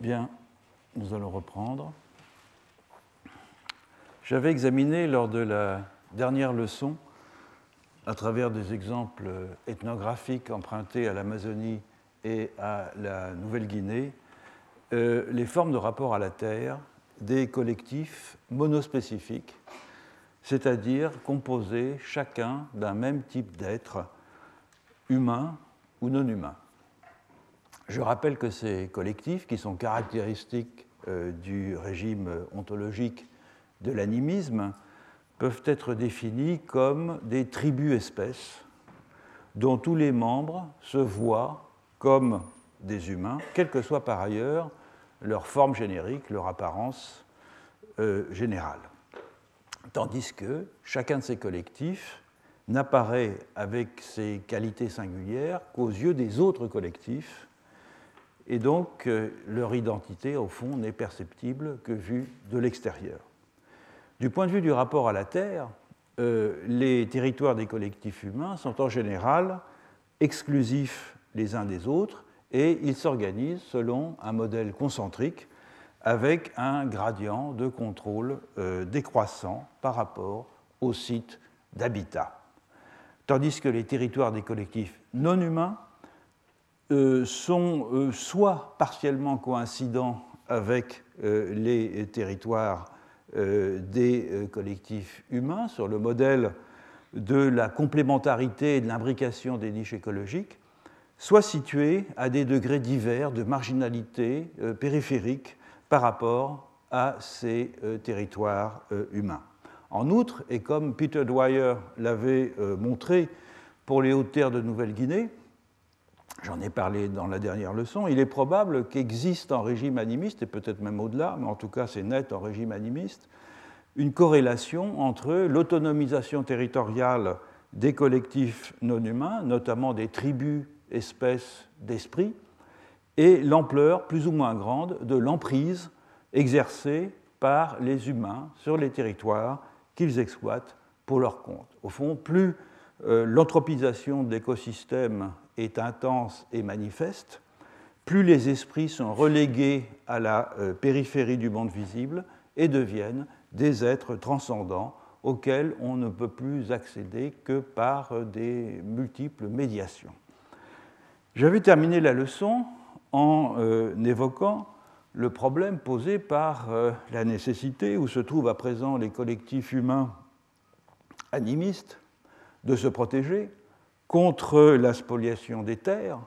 Bien, nous allons reprendre. J'avais examiné lors de la dernière leçon, à travers des exemples ethnographiques empruntés à l'Amazonie et à la Nouvelle-Guinée, euh, les formes de rapport à la Terre des collectifs monospécifiques, c'est-à-dire composés chacun d'un même type d'être, humain ou non humain. Je rappelle que ces collectifs, qui sont caractéristiques euh, du régime ontologique de l'animisme, peuvent être définis comme des tribus-espèces dont tous les membres se voient comme des humains, quelle que soit par ailleurs leur forme générique, leur apparence euh, générale. Tandis que chacun de ces collectifs n'apparaît avec ses qualités singulières qu'aux yeux des autres collectifs et donc euh, leur identité, au fond, n'est perceptible que vue de l'extérieur. Du point de vue du rapport à la Terre, euh, les territoires des collectifs humains sont en général exclusifs les uns des autres et ils s'organisent selon un modèle concentrique avec un gradient de contrôle euh, décroissant par rapport au site d'habitat. Tandis que les territoires des collectifs non humains sont euh, soit partiellement coïncidents avec euh, les territoires des collectifs humains sur le modèle de la complémentarité et de l'imbrication des niches écologiques, soit situés à des degrés divers de marginalité périphérique par rapport à ces territoires humains. En outre, et comme Peter Dwyer l'avait montré pour les hautes terres de Nouvelle-Guinée, j'en ai parlé dans la dernière leçon, il est probable qu'existe en régime animiste, et peut-être même au-delà, mais en tout cas c'est net en régime animiste, une corrélation entre l'autonomisation territoriale des collectifs non humains, notamment des tribus, espèces d'esprit, et l'ampleur plus ou moins grande de l'emprise exercée par les humains sur les territoires qu'ils exploitent pour leur compte. Au fond, plus euh, l'anthropisation de l'écosystème est intense et manifeste, plus les esprits sont relégués à la euh, périphérie du monde visible et deviennent des êtres transcendants auxquels on ne peut plus accéder que par euh, des multiples médiations. J'avais terminé la leçon en euh, évoquant le problème posé par la nécessité où se trouvent à présent les collectifs humains animistes de se protéger contre la spoliation des terres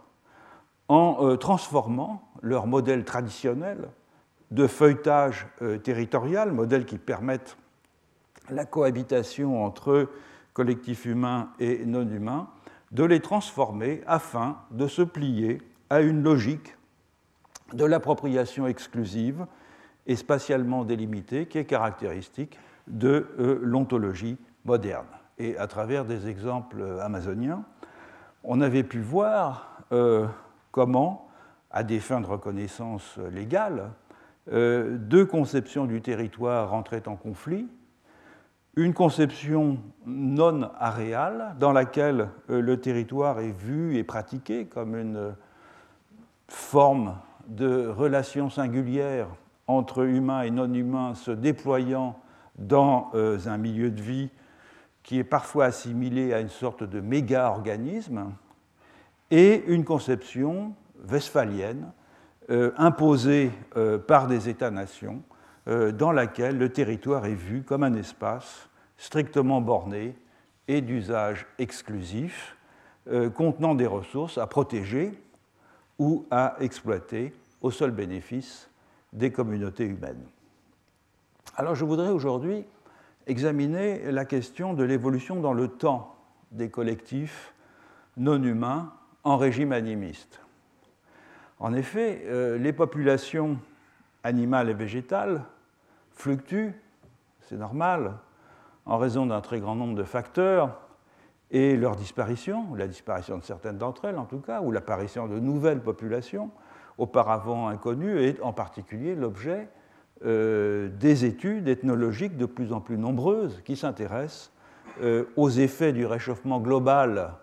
en euh, transformant leur modèle traditionnel de feuilletage euh, territorial, modèle qui permettent la cohabitation entre collectifs humains et non humains, de les transformer afin de se plier à une logique de l'appropriation exclusive et spatialement délimitée qui est caractéristique de euh, l'ontologie moderne. Et à travers des exemples amazoniens, on avait pu voir euh, comment, à des fins de reconnaissance légale, euh, deux conceptions du territoire rentraient en conflit. Une conception non aréale, dans laquelle euh, le territoire est vu et pratiqué comme une forme de relation singulière entre humains et non humains se déployant dans un milieu de vie qui est parfois assimilé à une sorte de méga-organisme, et une conception westphalienne euh, imposée euh, par des États-nations, euh, dans laquelle le territoire est vu comme un espace strictement borné et d'usage exclusif, contenant des ressources à protéger ou à exploiter au seul bénéfice des communautés humaines. Alors je voudrais aujourd'hui examiner la question de l'évolution dans le temps des collectifs non humains en régime animiste. En effet, euh, les populations animales et végétales fluctuent, c'est normal, en raison d'un très grand nombre de facteurs, et leur disparition, la disparition de certaines d'entre elles en tout cas, ou l'apparition de nouvelles populations auparavant inconnues, est en particulier l'objet euh, des études ethnologiques de plus en plus nombreuses qui s'intéressent euh, aux effets du réchauffement global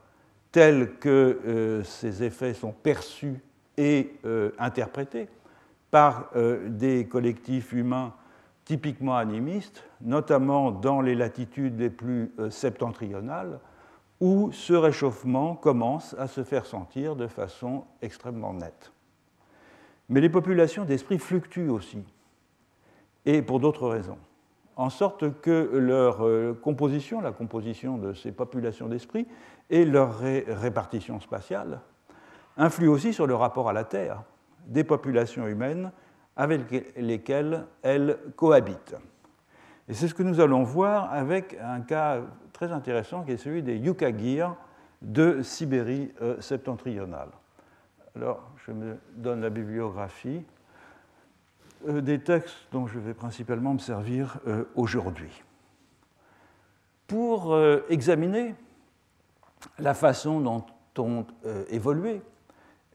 tels que euh, ces effets sont perçus et interprétés par des collectifs humains typiquement animistes, notamment dans les latitudes les plus septentrionales, où ce réchauffement commence à se faire sentir de façon extrêmement nette. Mais les populations d'esprit fluctuent aussi, et pour d'autres raisons, en sorte que leur euh, composition, la composition de ces populations d'esprit et leur répartition spatiale influent aussi sur le rapport à la Terre des populations humaines avec lesquelles elles cohabitent. Et c'est ce que nous allons voir avec un cas très intéressant qui est celui des Yukagir de Sibérie euh, septentrionale. Alors, je me donne la bibliographie des textes dont je vais principalement me servir euh, aujourd'hui. Pour euh, examiner la façon dont ont évolué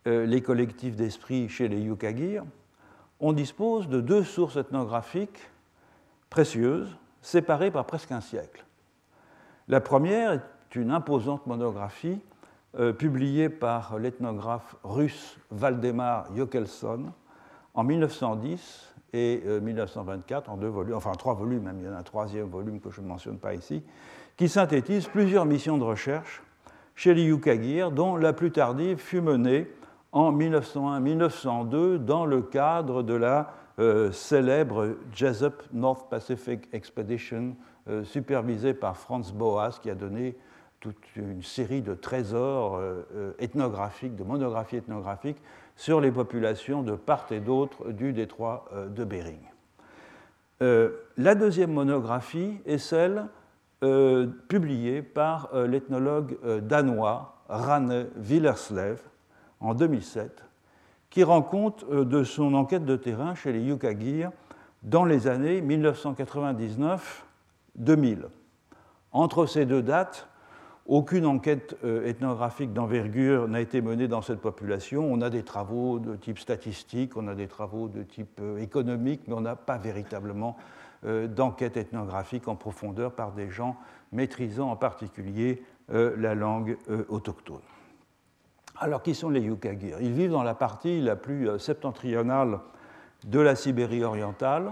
les collectifs d'esprit chez les Yukagir, on dispose de deux sources ethnographiques précieuses, séparées par presque un siècle. La première est une imposante monographie euh, publié par l'ethnographe russe Valdemar Jokelson en 1910 et 1924, euh, en deux volumes, enfin trois volumes, même il y en a un troisième volume que je ne mentionne pas ici, qui synthétise plusieurs missions de recherche chez les Yukagir, dont la plus tardive fut menée en 1901-1902 dans le cadre de la euh, célèbre Jesup North Pacific Expedition, supervisée par Franz Boas, qui a donné toute une série de trésors euh, euh, ethnographiques, de monographies ethnographiques sur les populations de part et d'autre du détroit euh, de Bering. la deuxième monographie est celle publiée par l'ethnologue danois Rane Villerslev en 2007, qui rend compte de son enquête de terrain chez les Yukagir dans les années 1999-2000. Entre ces deux dates, aucune enquête euh, ethnographique d'envergure n'a été menée dans cette population. On a des travaux de type statistique, on a des travaux de type euh, économique, mais on n'a pas véritablement euh, d'enquête ethnographique en profondeur par des gens maîtrisant en particulier la langue autochtone. Alors, qui sont les Yukagir Ils vivent dans la partie la plus septentrionale de la Sibérie orientale,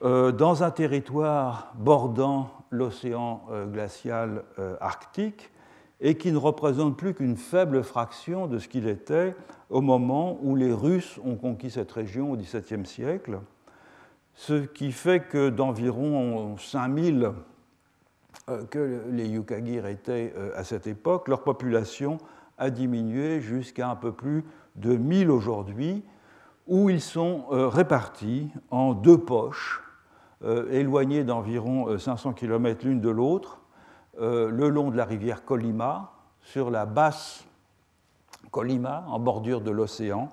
dans un territoire bordant l'océan euh, glacial euh, arctique et qui ne représente plus qu'une faible fraction de ce qu'il était au moment où les Russes ont conquis cette région au XVIIe siècle, ce qui fait que d'environ 5000 euh, que les Yukagir étaient à cette époque, leur population a diminué jusqu'à un peu plus de 1000 aujourd'hui, où ils sont répartis en deux poches éloignées d'environ 500 euh, km l'une de l'autre, euh, le long de la rivière Colima, sur la basse Colima, en bordure de l'océan,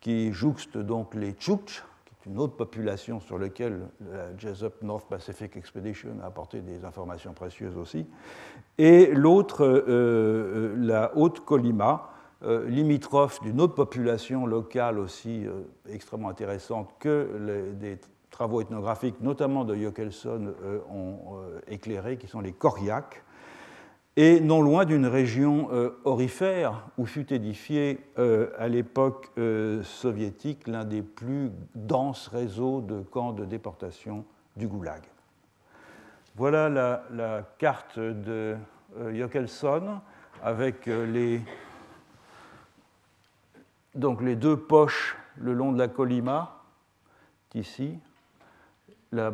qui jouxte donc les Chukch, qui est une autre population sur laquelle la Jesup North Pacific Expedition a apporté des informations précieuses aussi, et l'autre, la haute Colima, limitrophe d'une autre population locale aussi extrêmement intéressante que les, travaux ethnographiques, notamment de Jokelson, euh, ont euh, éclairé, qui sont les Koryaks, et non loin d'une région euh, orifère où fut édifié à l'époque soviétique l'un des plus denses réseaux de camps de déportation du Goulag. Voilà la, carte de Jokelson avec les, donc les deux poches le long de la Colima, ici, la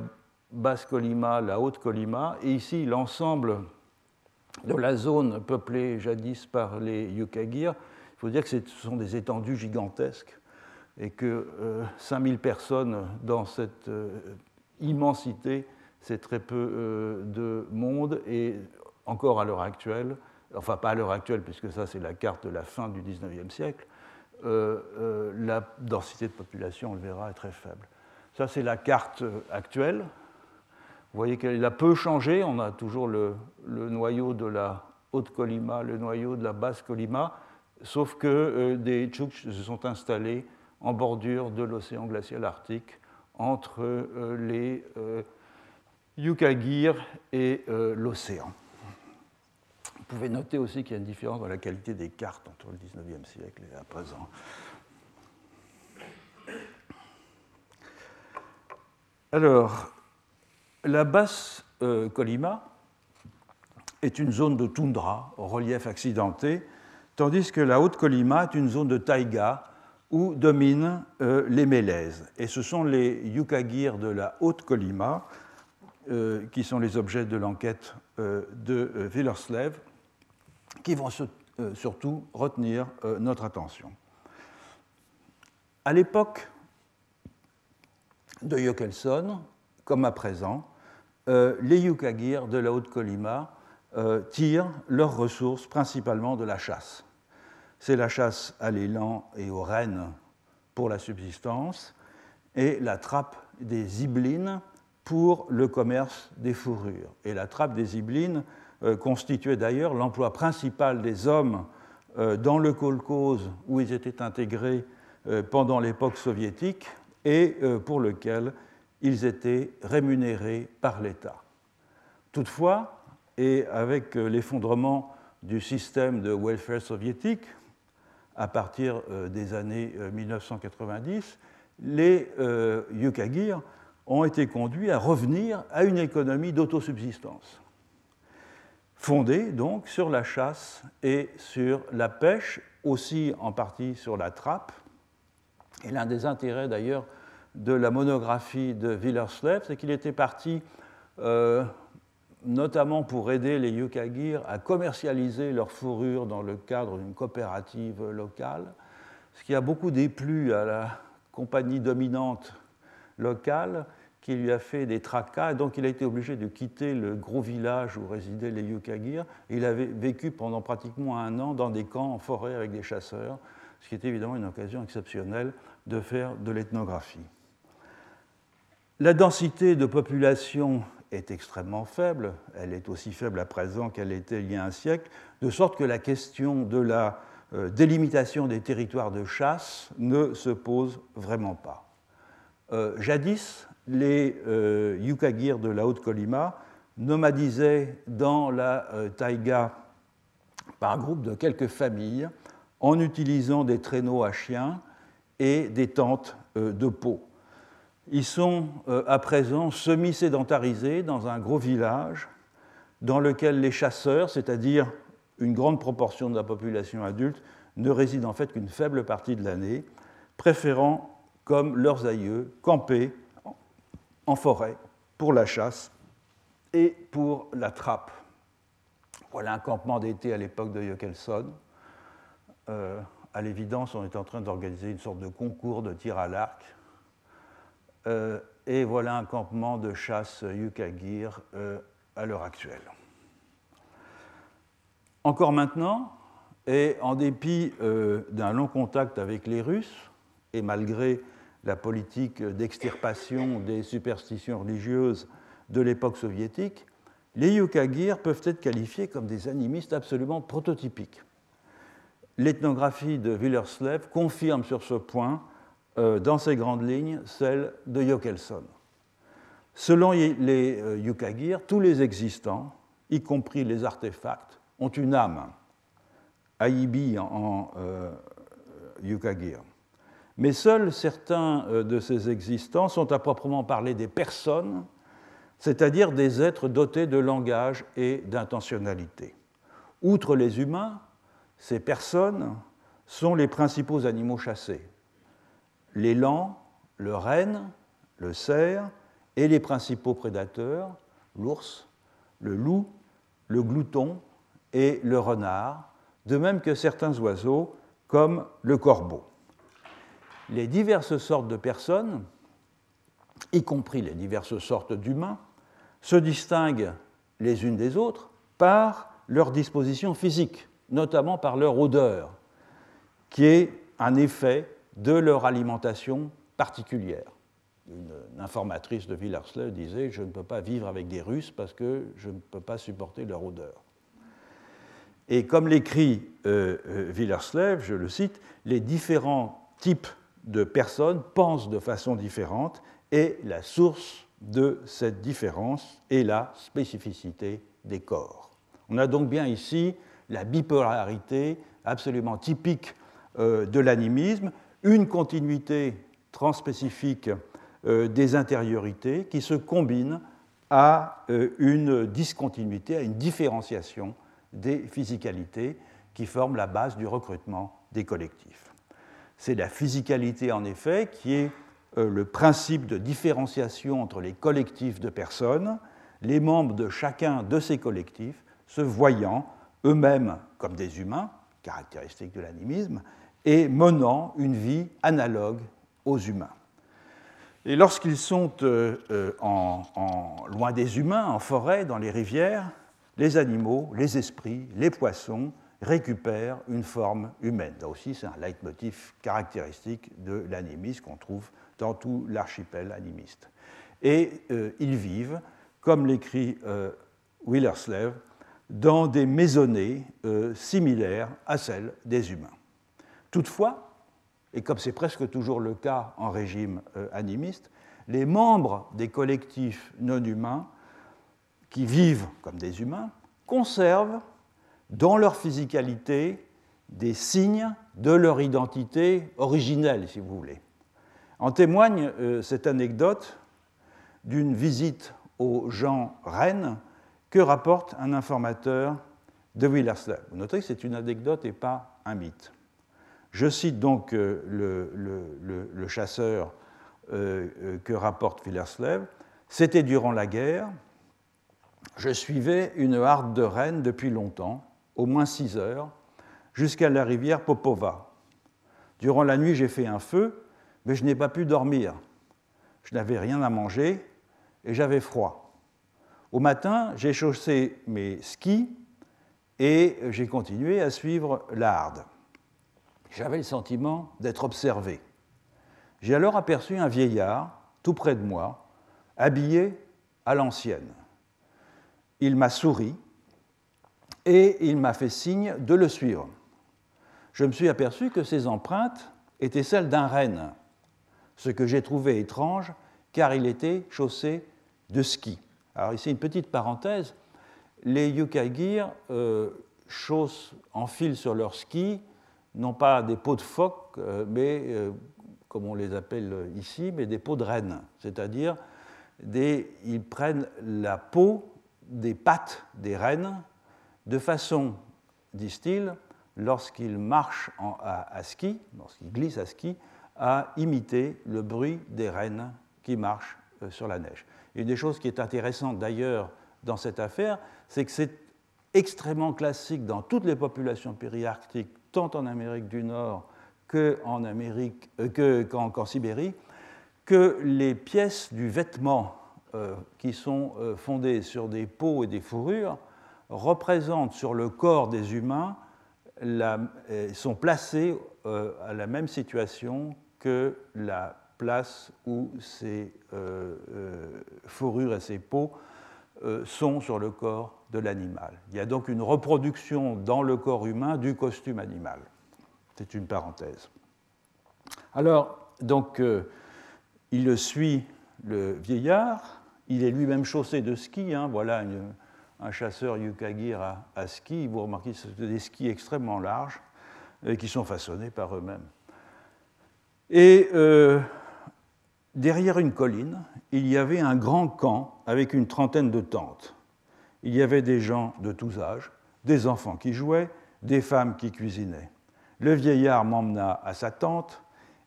basse Colima, la haute Colima, et ici l'ensemble de la zone peuplée jadis par les Yukagir. Il faut dire que ce sont des étendues gigantesques et que 5000 euh, personnes dans cette euh, immensité, c'est très peu euh, de monde et encore à l'heure actuelle, enfin pas à l'heure actuelle puisque ça c'est la carte de la fin du 19e siècle, la densité de population, on le verra, est très faible. Ça, c'est la carte actuelle. Vous voyez qu'elle a peu changé. On a toujours le, noyau de la haute Colima, le noyau de la basse Colima, sauf que euh, des Tchouks se sont installés en bordure de l'océan glacial arctique entre euh, les euh, Yukagir et l'océan. Vous pouvez noter aussi qu'il y a une différence dans la qualité des cartes entre le 19e siècle et à présent. Alors, la basse Colima est une zone de toundra relief accidenté, tandis que la haute Colima est une zone de taïga où dominent les mélèzes. Et ce sont les Yukagir de la haute Colima qui sont les objets de l'enquête de Villerslev qui vont surtout retenir notre attention. À l'époque de Jökelson, comme à présent, euh, les Yukagir de la Haute-Colima euh, tirent leurs ressources principalement de la chasse. C'est la chasse à l'élan et aux rennes pour la subsistance et la trappe des ziblines pour le commerce des fourrures. Et la trappe des ziblines euh, constituait d'ailleurs l'emploi principal des hommes dans le kolkhoz où ils étaient intégrés pendant l'époque soviétique et pour lequel ils étaient rémunérés par l'État. Toutefois, et avec euh, l'effondrement du système de welfare soviétique à partir euh, des années 1990, euh, les Yukagir ont été conduits à revenir à une économie d'autosubsistance, fondée donc sur la chasse et sur la pêche, aussi en partie sur la trappe. Et l'un des intérêts d'ailleurs de la monographie de Villerslev, c'est qu'il était parti euh, notamment pour aider les Yukagir à commercialiser leur fourrure dans le cadre d'une coopérative locale, ce qui a beaucoup déplu à la compagnie dominante locale qui lui a fait des tracas, et donc il a été obligé de quitter le gros village où résidaient les Yukagir. Il avait vécu pendant pratiquement un an dans des camps en forêt avec des chasseurs, ce qui était évidemment une occasion exceptionnelle de faire de l'ethnographie. La densité de population est extrêmement faible, elle est aussi faible à présent qu'elle était il y a un siècle, de sorte que la question de la euh, délimitation des territoires de chasse ne se pose vraiment pas. Euh, jadis, les euh, Yukagir de la Haute-Colima nomadisaient dans la taïga par groupe de quelques familles en utilisant des traîneaux à chiens et des tentes de peau. Ils sont euh, à présent semi-sédentarisés dans un gros village dans lequel les chasseurs, c'est-à-dire une grande proportion de la population adulte, ne résident en fait qu'une faible partie de l'année, préférant, comme leurs aïeux, camper en forêt pour la chasse et pour la trappe. Voilà un campement d'été à l'époque de Jökelson. Euh, à l'évidence, on est en train d'organiser une sorte de concours de tir à l'arc euh, et voilà un campement de chasse Yukagir euh, à l'heure actuelle. Encore maintenant, et en dépit d'un long contact avec les Russes, et malgré la politique d'extirpation des superstitions religieuses de l'époque soviétique, les Yukagir peuvent être qualifiés comme des animistes absolument prototypiques. L'ethnographie de Willerslev confirme sur ce point euh, dans ses grandes lignes, celle de Jökelson. Selon les euh, Yukagir, tous les existants, y compris les artefacts, ont une âme, Aibi en, euh, Yukagir. Mais seuls certains de ces existants sont à proprement parler des personnes, c'est-à-dire des êtres dotés de langage et d'intentionnalité. Outre les humains, ces personnes sont les principaux animaux chassés, l'élan, le renne, le cerf et les principaux prédateurs, l'ours, le loup, le glouton et le renard, de même que certains oiseaux comme le corbeau. Les diverses sortes de personnes, y compris les diverses sortes d'humains, se distinguent les unes des autres par leur disposition physique, notamment par leur odeur, qui est un effet de leur alimentation particulière. Une, informatrice de Villerslev disait Je ne peux pas vivre avec des Russes parce que je ne peux pas supporter leur odeur. Et comme l'écrit euh, euh, je le cite, les différents types de personnes pensent de façon différente et la source de cette différence est la spécificité des corps. On a donc bien ici la bipolarité absolument typique euh, de l'animisme, une continuité transspécifique des intériorités qui se combinent à une discontinuité, à une différenciation des physicalités qui forment la base du recrutement des collectifs. C'est la physicalité, en effet, qui est le principe de différenciation entre les collectifs de personnes, les membres de chacun de ces collectifs se voyant eux-mêmes comme des humains, caractéristique de l'animisme, et menant une vie analogue aux humains. Et lorsqu'ils sont euh, euh, loin des humains, en forêt, dans les rivières, les animaux, les esprits, les poissons récupèrent une forme humaine. Là aussi, c'est un leitmotiv caractéristique de l'animisme qu'on trouve dans tout l'archipel animiste. Et euh, ils vivent, comme l'écrit Willerslev, dans des maisonnées euh, similaires à celles des humains. Toutefois, et comme c'est presque toujours le cas en régime euh, animiste, les membres des collectifs non humains qui vivent comme des humains conservent dans leur physicalité des signes de leur identité originelle, si vous voulez. En témoigne euh, cette anecdote d'une visite aux gens Rennes que rapporte un informateur de Willerslev. Vous notez que c'est une anecdote et pas un mythe. Je cite donc euh, le, chasseur euh, euh, que rapporte Willerslev. C'était durant la guerre. Je suivais une harde de rennes depuis longtemps, au moins six heures, jusqu'à la rivière Popova. Durant la nuit, j'ai fait un feu, mais je n'ai pas pu dormir. Je n'avais rien à manger et j'avais froid. Au matin, j'ai chaussé mes skis et j'ai continué à suivre l'Arde. J'avais le sentiment d'être observé. J'ai alors aperçu un vieillard tout près de moi, habillé à l'ancienne. Il m'a souri et il m'a fait signe de le suivre. Je me suis aperçu que ses empreintes étaient celles d'un renne, ce que j'ai trouvé étrange car il était chaussé de skis. Alors ici, une petite parenthèse. Les Yukaigir euh, chaussent, enfilent sur leurs skis, non pas des peaux de phoque, euh, mais, euh, comme on les appelle ici, mais des peaux de renne. C'est-à-dire, ils prennent la peau des pattes des rennes de façon, disent-ils, lorsqu'ils marchent à, à, ski, lorsqu'ils glissent à ski, à imiter le bruit des rennes qui marchent sur la neige. Une des choses qui est intéressante d'ailleurs dans cette affaire, c'est que c'est extrêmement classique dans toutes les populations périarctiques, tant en Amérique du Nord qu'en euh, Sibérie, que les pièces du vêtement euh, qui sont euh, fondées sur des peaux et des fourrures représentent sur le corps des humains, sont placées à la même situation que la place où ces euh, euh, fourrures et ces peaux euh, sont sur le corps de l'animal. Il y a donc une reproduction dans le corps humain du costume animal. C'est une parenthèse. Alors, donc, il suit le vieillard, il est lui-même chaussé de ski, hein, voilà un chasseur yukagir à, ski, vous remarquez, c'est des skis extrêmement larges qui sont façonnés par eux-mêmes. Et Derrière une colline, il y avait un grand camp avec une trentaine de tentes. Il y avait des gens de tous âges, des enfants qui jouaient, des femmes qui cuisinaient. Le vieillard m'emmena à sa tente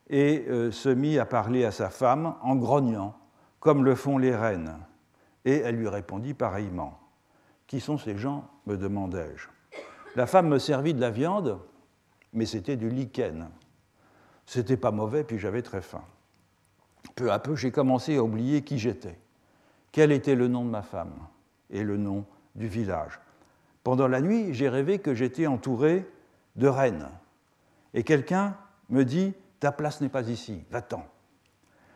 et euh, se mit à parler à sa femme en grognant, comme le font les reines. Et elle lui répondit pareillement. Qui sont ces gens? me demandai-je. La femme me servit de la viande, mais c'était du lichen. C'était pas mauvais, puis j'avais très faim peu à peu, j'ai commencé à oublier qui j'étais, quel était le nom de ma femme et le nom du village. Pendant la nuit, j'ai rêvé que j'étais entouré de reines. Et quelqu'un me dit Ta place n'est pas ici, va-t'en.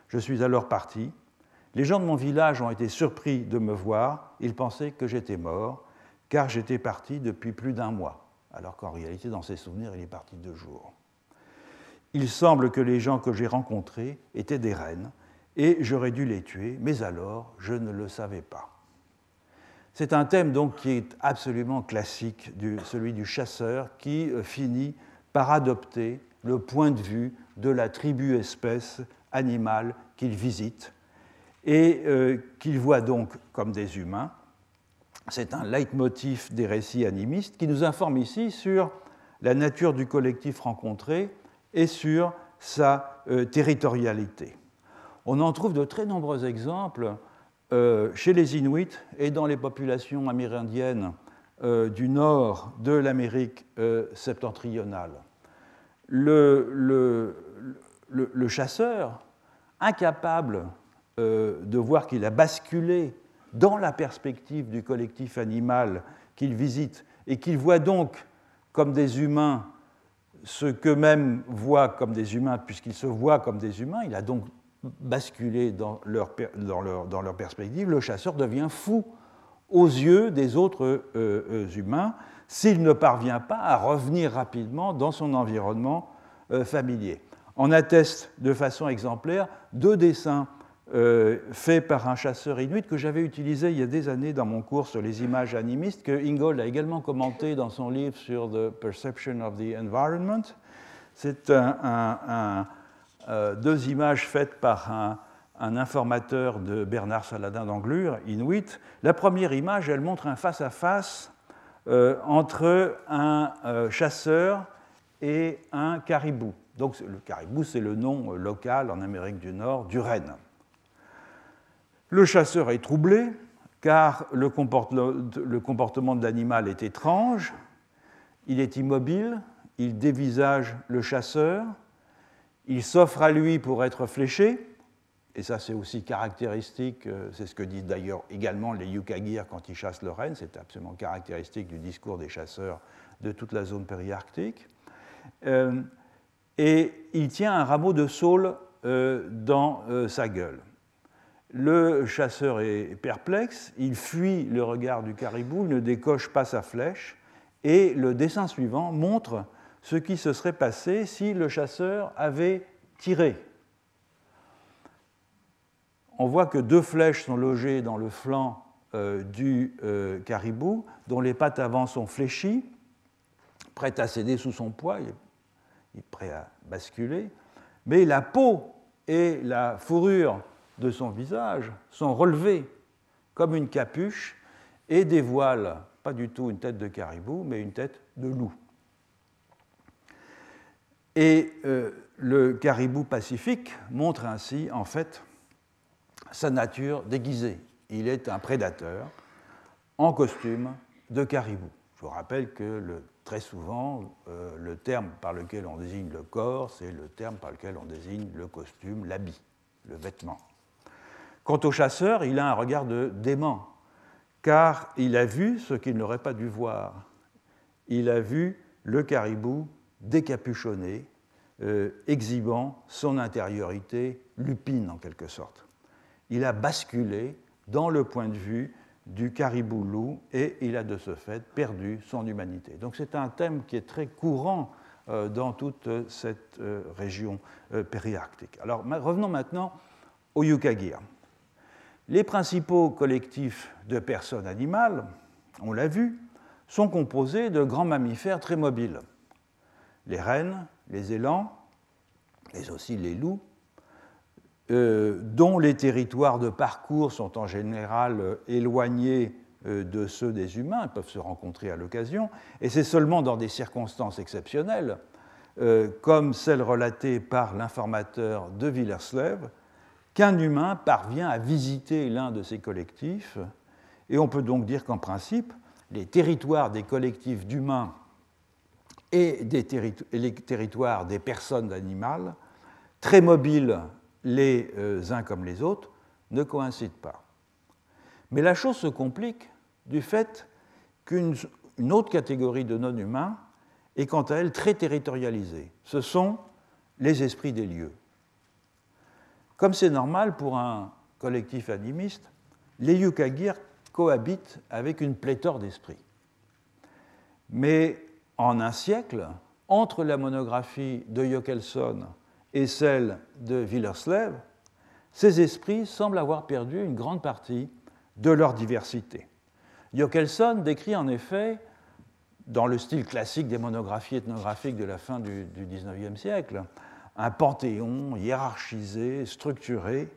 Je suis alors parti. Les gens de mon village ont été surpris de me voir. Ils pensaient que j'étais mort, car j'étais parti depuis plus d'un mois, alors qu'en réalité, dans ses souvenirs, il est parti deux jours. Il semble que les gens que j'ai rencontrés étaient des reines, et j'aurais dû les tuer, mais alors je ne le savais pas. C'est un thème donc qui est absolument classique, celui du chasseur, qui euh, finit par adopter le point de vue de la tribu-espèce animal qu'ils visitent et euh, qu'ils voient donc comme des humains. C'est un leitmotiv des récits animistes qui nous informe ici sur la nature du collectif rencontré et sur sa euh, territorialité. On en trouve de très nombreux exemples euh, chez les Inuits et dans les populations amérindiennes du nord de l'Amérique septentrionale. Le, chasseur, incapable euh, de voir qu'il a basculé dans la perspective du collectif animal qu'il visite et qu'il voit donc comme des humains ce qu'eux-mêmes voient comme des humains, puisqu'ils se voient comme des humains, il a donc basculé dans leur, dans leur, dans leur perspective, le chasseur devient fou aux yeux des autres euh, euh, humains s'il ne parvient pas à revenir rapidement dans son environnement familier. En atteste de façon exemplaire deux dessins euh, faits par un chasseur inuit que j'avais utilisé il y a des années dans mon cours sur les images animistes, que Ingold a également commenté dans son livre sur The Perception of the Environment. C'est euh, deux images faites par un, informateur de Bernard Saladin d'Anglure, inuit. La première image, elle montre un face-à-face euh, entre un chasseur et un caribou. Donc le caribou, c'est le nom local en Amérique du Nord du renne. Le chasseur est troublé car le comportement de l'animal est étrange, il est immobile, il dévisage le chasseur, il s'offre à lui pour être fléché, et ça c'est aussi caractéristique, euh, c'est ce que disent d'ailleurs également les Yukagir quand ils chassent le renne, c'est absolument caractéristique du discours des chasseurs de toute la zone périarctique. Euh, et il tient un rameau de saule euh, dans sa gueule. Le chasseur est perplexe, il fuit le regard du caribou, il ne décoche pas sa flèche, et le dessin suivant montre ce qui se serait passé si le chasseur avait tiré. On voit que deux flèches sont logées dans le flanc euh, du caribou, dont les pattes avant sont fléchies, prêtes à céder sous son poids prêt à basculer, mais la peau et la fourrure de son visage sont relevées comme une capuche et dévoilent pas du tout une tête de caribou, mais une tête de loup. Et euh, le caribou pacifique montre ainsi, en fait, sa nature déguisée. Il est un prédateur en costume de caribou. Je vous rappelle que très souvent, euh, le terme par lequel on désigne le corps, c'est le terme par lequel on désigne le costume, l'habit, le vêtement. Quant au chasseur, il a un regard de dément, car il a vu ce qu'il n'aurait pas dû voir. Il a vu le caribou décapuchonné, euh, exhibant son intériorité lupine en quelque sorte. Il a basculé dans le point de vue du caribou loup et il a de ce fait perdu son humanité. Donc c'est un thème qui est très courant euh, dans toute cette euh, région périarctique. Alors revenons maintenant au Yukagir. Les principaux collectifs de personnes animales, on l'a vu, sont composés de grands mammifères très mobiles. Les rennes, les élans, mais aussi les loups, euh, dont les territoires de parcours sont en général euh, éloignés euh, de ceux des humains, peuvent se rencontrer à l'occasion, et c'est seulement dans des circonstances exceptionnelles, comme celle relatée par l'informateur de Villerslev, qu'un humain parvient à visiter l'un de ces collectifs, et on peut donc dire qu'en principe, les territoires des collectifs d'humains et les territoires des personnes animales, très mobiles les euh, uns comme les autres, ne coïncident pas. Mais la chose se complique du fait qu'une autre catégorie de non-humains est quant à elle très territorialisée. Ce sont les esprits des lieux. Comme c'est normal pour un collectif animiste, les Yukagir cohabitent avec une pléthore d'esprits. Mais en un siècle, entre la monographie de Jokelson et celle de Villerslev, ces esprits semblent avoir perdu une grande partie de leur diversité. Jokelson décrit en effet, dans le style classique des monographies ethnographiques de la fin du, XIXe siècle, un panthéon hiérarchisé, structuré,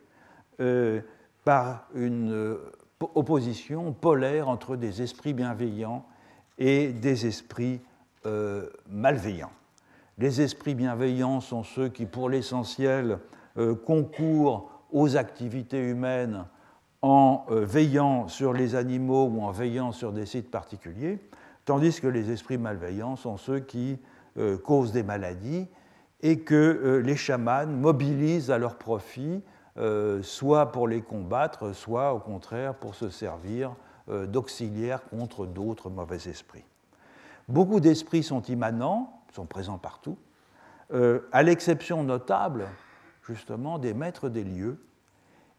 euh, par une euh, opposition polaire entre des esprits bienveillants et des esprits euh, malveillants. Les esprits bienveillants sont ceux qui, pour l'essentiel, concourent aux activités humaines en veillant sur les animaux ou en veillant sur des sites particuliers, tandis que les esprits malveillants sont ceux qui causent des maladies et que les chamans mobilisent à leur profit euh, soit pour les combattre, soit au contraire pour se servir euh, d'auxiliaires contre d'autres mauvais esprits. Beaucoup d'esprits sont immanents, sont présents partout, euh, à l'exception notable, justement, des maîtres des lieux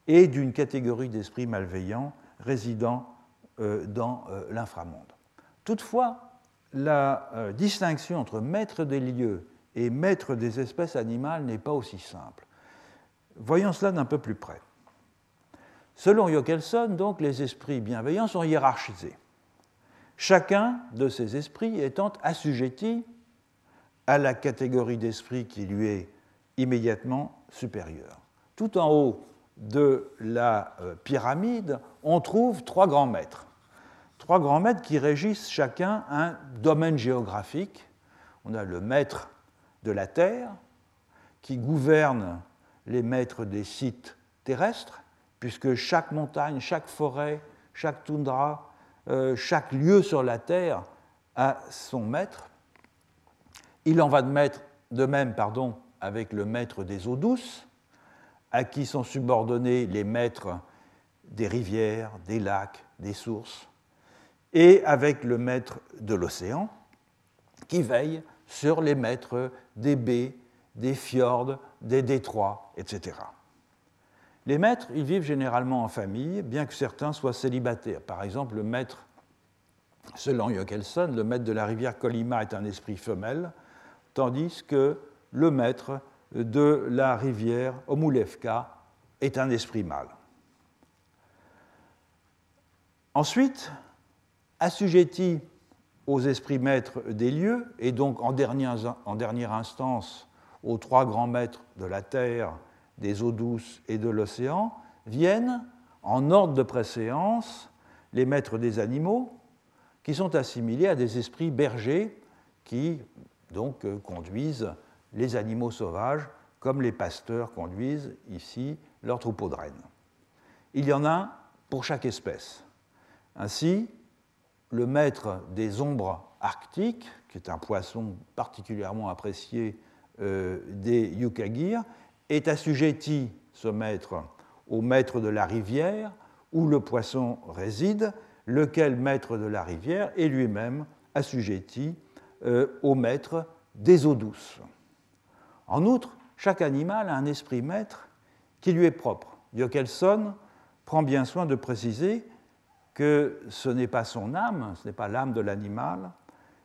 et d'une catégorie d'esprits malveillants résidant dans l'inframonde. Toutefois, la distinction entre maître des lieux et maître des espèces animales n'est pas aussi simple. Voyons cela d'un peu plus près. Selon Jokelson, donc, les esprits bienveillants sont hiérarchisés, chacun de ces esprits étant assujetti à la catégorie d'esprit qui lui est immédiatement supérieure. Tout en haut de la euh, pyramide, on trouve trois grands maîtres. Trois grands maîtres qui régissent chacun un domaine géographique. On a le maître de la Terre, qui gouverne les maîtres des sites terrestres, puisque chaque montagne, chaque forêt, chaque toundra, euh, chaque lieu sur la Terre a son maître. Il en va de, de même avec le maître des eaux douces, à qui sont subordonnés les maîtres des rivières, des lacs, des sources, et avec le maître de l'océan, qui veille sur les maîtres des baies, des fjords, des détroits, etc. Les maîtres, ils vivent généralement en famille, bien que certains soient célibataires. Par exemple, le maître, selon Jokelson, le maître de la rivière Colima est un esprit femelle, tandis que le maître de la rivière Omulevka est un esprit mâle. Ensuite, assujetti aux esprits maîtres des lieux, et donc en dernière, instance aux trois grands maîtres de la terre, des eaux douces et de l'océan, viennent, en ordre de préséance, les maîtres des animaux, qui sont assimilés à des esprits bergers qui donc euh, conduisent les animaux sauvages comme les pasteurs conduisent ici leurs troupeaux de rennes. Il y en a pour chaque espèce. Ainsi, le maître des ombres arctiques, qui est un poisson particulièrement apprécié euh, des Yukagir est assujetti, ce maître, au maître de la rivière où le poisson réside, lequel maître de la rivière est lui-même assujetti euh, au maître des eaux douces. En outre, chaque animal a un esprit maître qui lui est propre. Jokelson prend bien soin de préciser que ce n'est pas son âme, ce n'est pas l'âme de l'animal,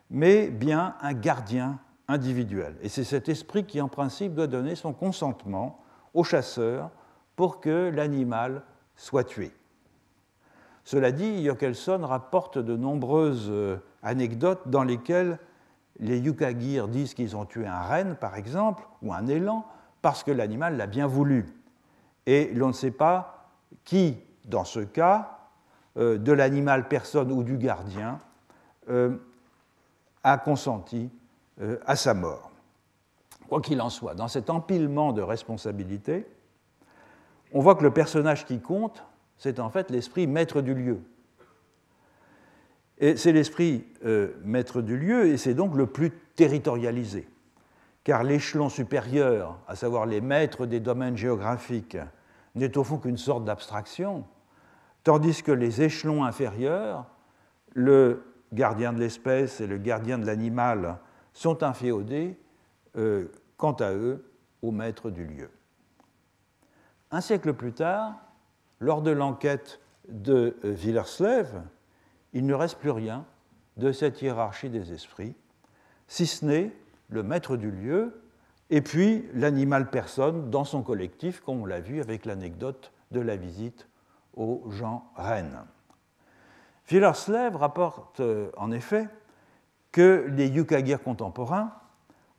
mais bien un gardien individuel. Et c'est cet esprit qui, en principe, doit donner son consentement au chasseur pour que l'animal soit tué. Cela dit, Jokelson rapporte de nombreuses euh, anecdotes dans lesquelles les Yukagir disent qu'ils ont tué un renne, par exemple, ou un élan, parce que l'animal l'a bien voulu. Et l'on ne sait pas qui, dans ce cas, de l'animal personne ou du gardien, euh, a consenti euh, à sa mort. Quoi qu'il en soit, dans cet empilement de responsabilités, on voit que le personnage qui compte, c'est en fait l'esprit maître du lieu. Et c'est l'esprit euh, maître du lieu, et c'est donc le plus territorialisé. Car l'échelon supérieur, à savoir les maîtres des domaines géographiques, n'est au fond qu'une sorte d'abstraction, tandis que les échelons inférieurs, le gardien de l'espèce et le gardien de l'animal, sont inféodés, euh, quant à eux, au maître du lieu. Un siècle plus tard, lors de l'enquête de euh, Villerslev, il ne reste plus rien de cette hiérarchie des esprits, si ce n'est le maître du lieu et puis l'animal personne dans son collectif, comme on l'a vu avec l'anecdote de la visite aux gens Rennes. Villerslev rapporte euh, en effet que les Yukagir contemporains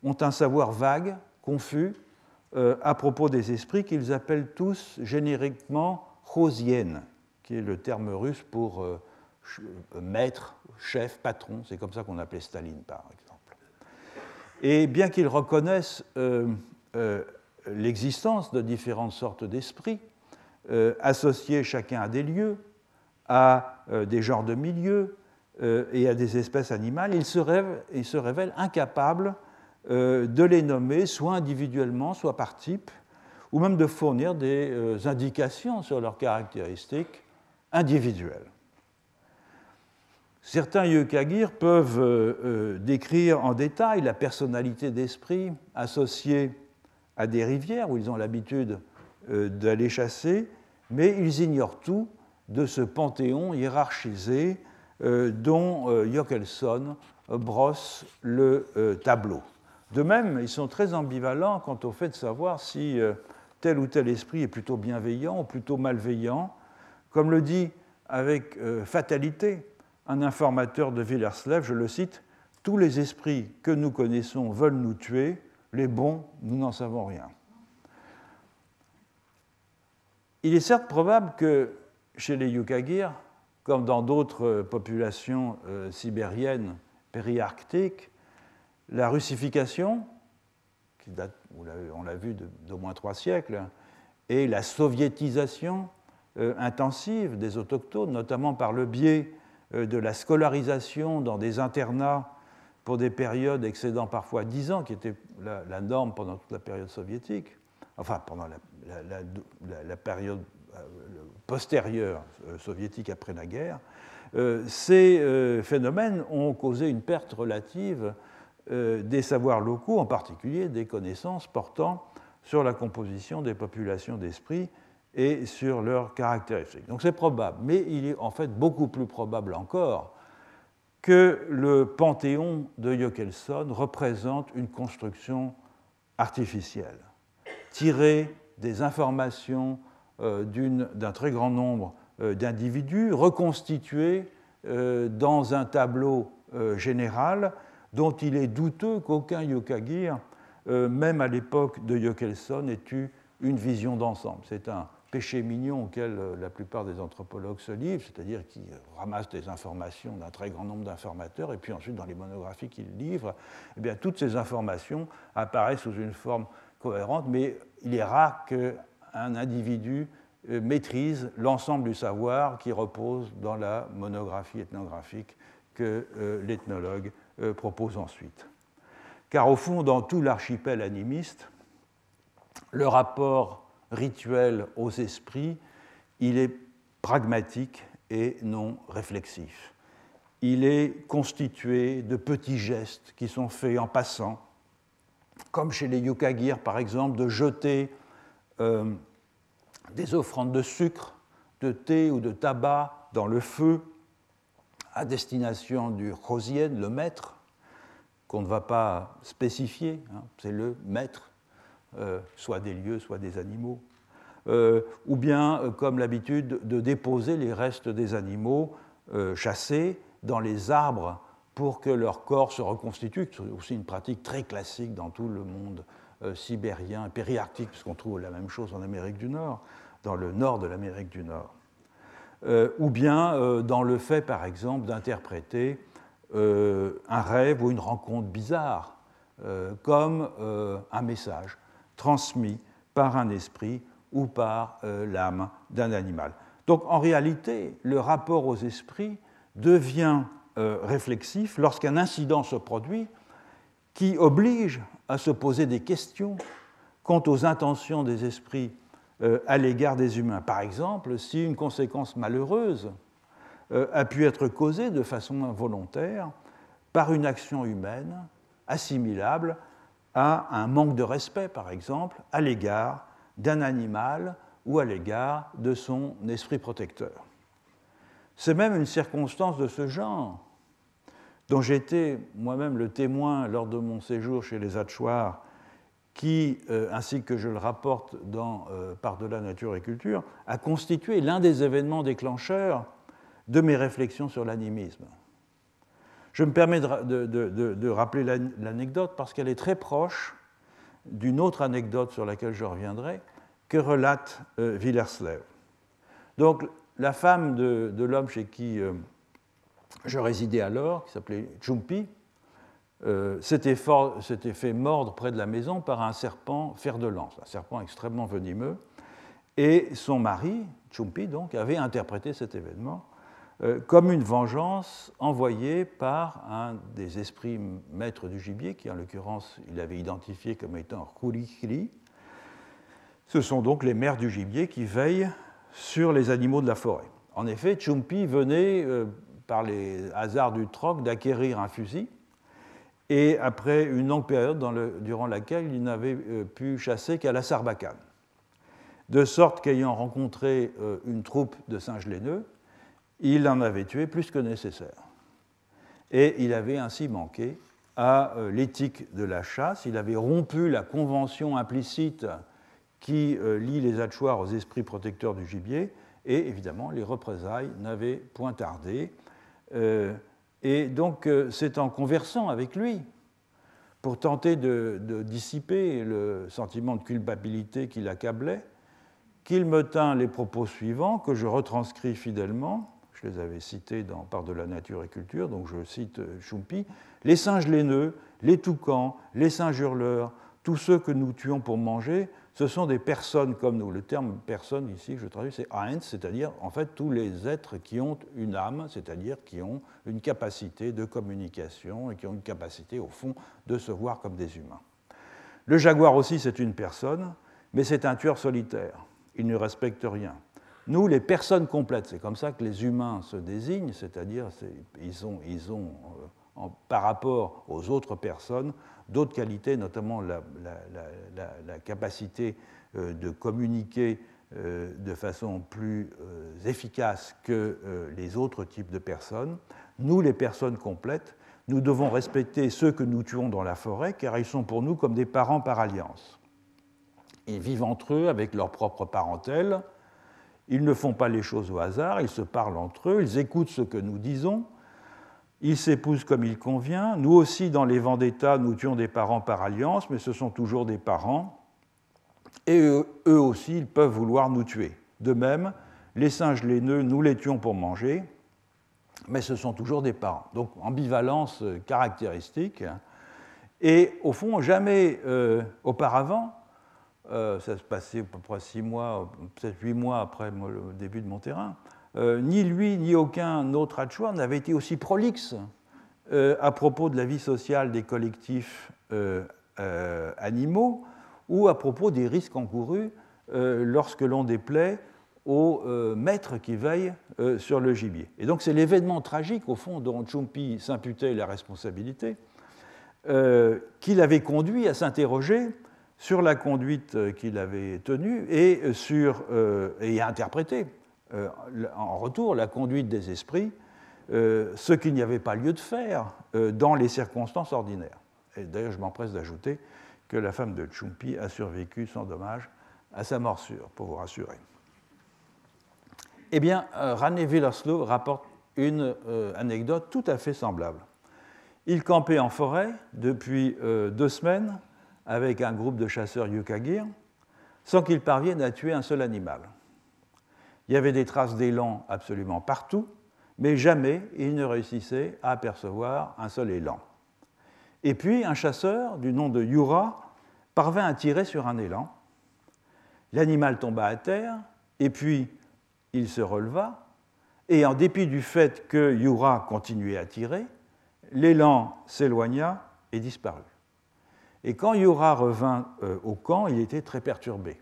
ont un savoir vague, confus, à propos des esprits qu'ils appellent tous génériquement Chosien, qui est le terme russe pour maître, chef, patron. C'est comme ça qu'on appelait Staline, par exemple. Et bien qu'ils reconnaissent l'existence de différentes sortes d'esprits, euh, associés chacun à des lieux, à euh, des genres de milieux euh, et à des espèces animales, il se, révèle, incapable de les nommer soit individuellement, soit par type, ou même de fournir des indications sur leurs caractéristiques individuelles. Certains yukagir peuvent décrire en détail la personnalité d'esprit associée à des rivières où ils ont l'habitude d'aller chasser, mais ils ignorent tout de ce panthéon hiérarchisé euh, dont euh, brosse le euh, tableau. De même, ils sont très ambivalents quant au fait de savoir si tel ou tel esprit est plutôt bienveillant ou plutôt malveillant. Comme le dit avec fatalité un informateur de Villerslev, je le cite, Tous les esprits que nous connaissons veulent nous tuer, les bons, nous n'en savons rien. Il est certes probable que chez les Yukagir, comme dans d'autres populations euh, sibériennes périarctiques, la russification, qui date, on l'a vu, d'au moins trois siècles, et la soviétisation euh, intensive des autochtones, notamment par le biais euh, de la scolarisation dans des internats pour des périodes excédant parfois dix ans, qui était la norme pendant toute la période soviétique, enfin pendant la, période euh, postérieure euh, soviétique après la guerre, euh, ces phénomènes ont causé une perte relative des savoirs locaux, en particulier des connaissances portant sur la composition des populations d'esprit et sur leurs caractéristiques. Donc c'est probable, mais il est en fait beaucoup plus probable encore que le panthéon de Jokelson représente une construction artificielle tirer des informations euh, d'un très grand nombre euh, d'individus, reconstitués euh, dans un tableau général dont il est douteux qu'aucun Yokagir, même à l'époque de Yokelson, ait eu une vision d'ensemble. C'est un péché mignon auquel la plupart des anthropologues se livrent, c'est-à-dire qu'ils ramassent des informations d'un très grand nombre d'informateurs, et puis ensuite, dans les monographies qu'ils livrent, eh bien, toutes ces informations apparaissent sous une forme cohérente, mais il est rare qu'un individu euh, maîtrise l'ensemble du savoir qui repose dans la monographie ethnographique que euh, l'ethnologue euh, propose ensuite. Car au fond, dans tout l'archipel animiste, le rapport rituel aux esprits, il est pragmatique et non réflexif. Il est constitué de petits gestes qui sont faits en passant, comme chez les Yukagir par exemple, de jeter euh, des offrandes de sucre, de thé ou de tabac dans le feu à destination du Rosien, le maître, qu'on ne va pas spécifier, hein, c'est le maître, euh, soit des lieux, soit des animaux, euh, ou bien, comme l'habitude, de déposer les restes des animaux chassés dans les arbres pour que leur corps se reconstitue. C'est aussi une pratique très classique dans tout le monde euh, sibérien, périarctique, puisqu'on trouve la même chose en Amérique du Nord, dans le nord de l'Amérique du Nord. Euh, ou bien euh, dans le fait, par exemple, d'interpréter un rêve ou une rencontre bizarre comme un message transmis par un esprit ou par l'âme d'un animal. Donc en réalité, le rapport aux esprits devient euh, réflexif lorsqu'un incident se produit qui oblige à se poser des questions quant aux intentions des esprits euh, à l'égard des humains. Par exemple, si une conséquence malheureuse euh, a pu être causée de façon involontaire par une action humaine assimilable à un manque de respect, par exemple, à l'égard d'un animal ou à l'égard de son esprit protecteur. C'est même une circonstance de ce genre dont j'étais moi-même le témoin lors de mon séjour chez les Hatchoirs, qui, euh, ainsi que je le rapporte dans euh, Par-delà nature et culture, a constitué l'un des événements déclencheurs de mes réflexions sur l'animisme. Je me permets de, rappeler l'anecdote parce qu'elle est très proche d'une autre anecdote sur laquelle je reviendrai, que relate euh, Villerslev. Donc, la femme de, l'homme chez qui euh, je résidais alors, qui s'appelait Chumpi, euh, s'était fait mordre près de la maison par un serpent fer de lance, un serpent extrêmement venimeux. Et son mari, Chumpi, donc, avait interprété cet événement euh, comme une vengeance envoyée par un des esprits maîtres du gibier, qui en l'occurrence il avait identifié comme étant Kurikiri. Ce sont donc les mères du gibier qui veillent sur les animaux de la forêt. En effet, Chumpi venait, euh, par les hasards du troc, d'acquérir un fusil, et après une longue période durant laquelle il n'avait euh, pu chasser qu'à la sarbacane. De sorte qu'ayant rencontré une troupe de singes laineux, il en avait tué plus que nécessaire. Et il avait ainsi manqué à euh, l'éthique de la chasse, il avait rompu la convention implicite qui euh, lie les hachoirs aux esprits protecteurs du gibier, et évidemment les représailles n'avaient point tardé. Euh, et donc c'est en conversant avec lui, pour tenter de, de dissiper le sentiment de culpabilité qui l'accablait, qu'il me tint les propos suivants que je retranscris fidèlement. Je les avais cités dans Part de la nature et culture, donc je cite euh, Chumpi, les singes laineux, les toucans, les singes hurleurs, tous ceux que nous tuons pour manger, ce sont des personnes comme nous. Le terme personne ici, je traduis, c'est Eins, c'est-à-dire en fait tous les êtres qui ont une âme, c'est-à-dire qui ont une capacité de communication et qui ont une capacité au fond de se voir comme des humains. Le jaguar aussi, c'est une personne, mais c'est un tueur solitaire. Il ne respecte rien. Nous, les personnes complètes, c'est comme ça que les humains se désignent, c'est-à-dire ils ont, ils ont euh, par rapport aux autres personnes d'autres qualités, notamment la, capacité euh, de communiquer euh, de façon plus efficace que les autres types de personnes. Nous, les personnes complètes, nous devons respecter ceux que nous tuons dans la forêt, car ils sont pour nous comme des parents par alliance. Ils vivent entre eux avec leur propre parentèle, ils ne font pas les choses au hasard, ils se parlent entre eux, ils écoutent ce que nous disons, ils s'épousent comme il convient. Nous aussi, dans les vendettas, nous tuons des parents par alliance, mais ce sont toujours des parents. Et eux, aussi, ils peuvent vouloir nous tuer. De même, les singes laineux, nous les tuons pour manger, mais ce sont toujours des parents. Donc, ambivalence caractéristique. Et au fond, jamais euh, auparavant, euh, ça se passait à peu près six mois, peut-être huit mois après le début de mon terrain, euh, ni lui ni aucun autre Hachoir n'avait été aussi prolixe euh, à propos de la vie sociale des collectifs animaux ou à propos des risques encourus lorsque l'on déplaît aux maîtres qui veillent sur le gibier. Et donc c'est l'événement tragique, au fond, dont Chumpi s'imputait la responsabilité, qui l'avait conduit à s'interroger sur la conduite euh, qu'il avait tenue et, sur, euh, et interprété euh, en retour la conduite des esprits, ce qu'il n'y avait pas lieu de faire dans les circonstances ordinaires. Et d'ailleurs, je m'empresse d'ajouter que la femme de Chumpi a survécu sans dommage à sa morsure, pour vous rassurer. Eh bien, René Villerslev rapporte une anecdote tout à fait semblable. Il campait en forêt depuis deux semaines avec un groupe de chasseurs Yukagir sans qu'ils parviennent à tuer un seul animal. Il y avait des traces d'élan absolument partout, mais jamais ils ne réussissaient à apercevoir un seul élan. Et puis un chasseur du nom de Yura parvint à tirer sur un élan. L'animal tomba à terre, et puis il se releva, et en dépit du fait que Yura continuait à tirer, l'élan s'éloigna et disparut. Et quand Yura revint euh, au camp, il était très perturbé.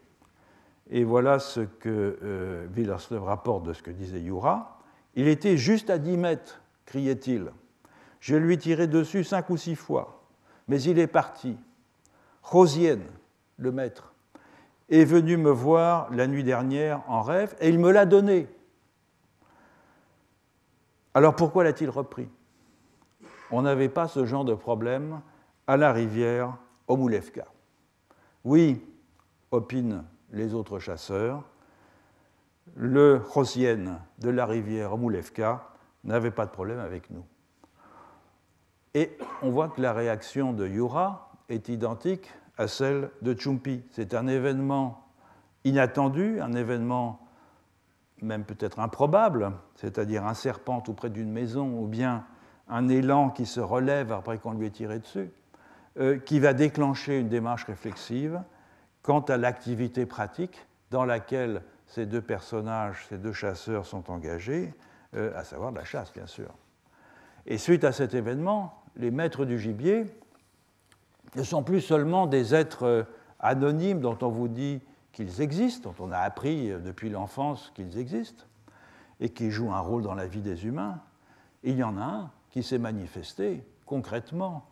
Et voilà ce que euh, rapporte de ce que disait Yura. Il était juste à 10 mètres, criait-il. Je lui tirai dessus cinq ou six fois, mais il est parti. Rosienne, le maître, est venu me voir la nuit dernière en rêve et il me l'a donné. Alors pourquoi l'a-t-il repris? On n'avait pas ce genre de problème à la rivière Omulevka. Oui, opinent les autres chasseurs, le Rosienne de la rivière Omulevka n'avait pas de problème avec nous. Et on voit que la réaction de Yura est identique à celle de Chumpi. C'est un événement inattendu, un événement même peut-être improbable, c'est-à-dire un serpent tout près d'une maison ou bien un élan qui se relève après qu'on lui ait tiré dessus, euh, qui va déclencher une démarche réflexive quant à l'activité pratique dans laquelle ces deux personnages, ces deux chasseurs sont engagés, euh, à savoir la chasse, bien sûr. Et suite à cet événement, les maîtres du gibier ne sont plus seulement des êtres euh, anonymes dont on vous dit qu'ils existent, dont on a appris depuis l'enfance qu'ils existent, et qui jouent un rôle dans la vie des humains. Il y en a un qui s'est manifesté concrètement,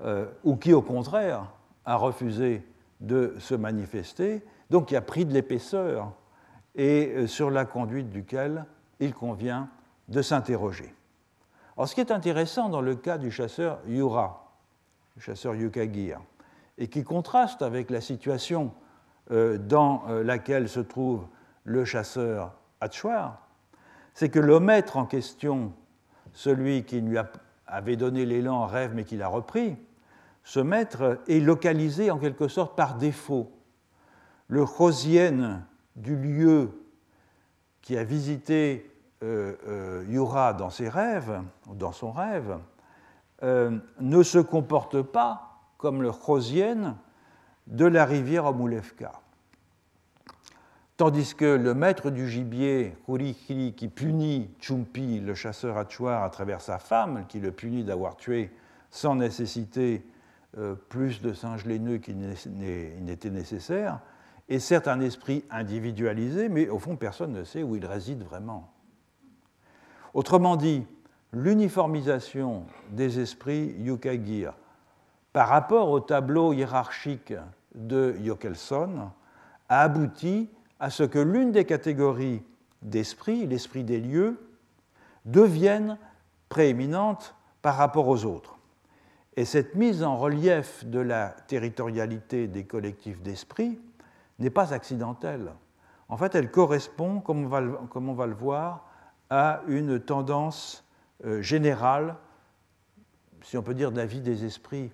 euh, ou qui au contraire a refusé de se manifester, donc qui a pris de l'épaisseur, et euh, sur la conduite duquel il convient de s'interroger. Alors, ce qui est intéressant dans le cas du chasseur Yura, le chasseur Yukagir, et qui contraste avec la situation euh, dans euh, laquelle se trouve le chasseur Hatchwar, c'est que le maître en question, celui qui lui avait donné l'élan en rêve mais qui l'a repris, ce maître est localisé en quelque sorte par défaut. Le Chosienne du lieu qui a visité euh, Yura dans ses rêves, dans son rêve, ne se comporte pas comme le Chosienne de la rivière Omulevka. Tandis que le maître du gibier, Kurikiri, qui punit Chumpi, le chasseur Hachuar, à travers sa femme, qui le punit d'avoir tué sans nécessiter euh, plus de singes laineux qu'il n'était nécessaire, est certes un esprit individualisé, mais au fond, personne ne sait où il réside vraiment. Autrement dit, l'uniformisation des esprits Yukagir par rapport au tableau hiérarchique de Jokelson a abouti à ce que l'une des catégories d'esprit, l'esprit des lieux, devienne prééminente par rapport aux autres. Et cette mise en relief de la territorialité des collectifs d'esprit n'est pas accidentelle. En fait, elle correspond, comme on va le, voir, à une tendance euh, générale, si on peut dire, de la vie des esprits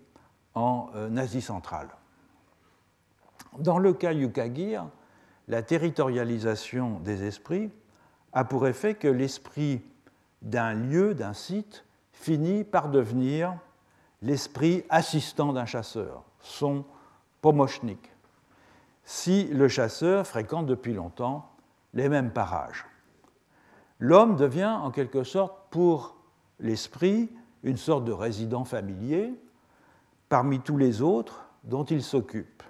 en euh, Asie centrale. Dans le cas Yukagir, la territorialisation des esprits a pour effet que l'esprit d'un lieu, d'un site, finit par devenir l'esprit assistant d'un chasseur, son pomochnik, si le chasseur fréquente depuis longtemps les mêmes parages. L'homme devient en quelque sorte pour l'esprit une sorte de résident familier parmi tous les autres dont il s'occupe.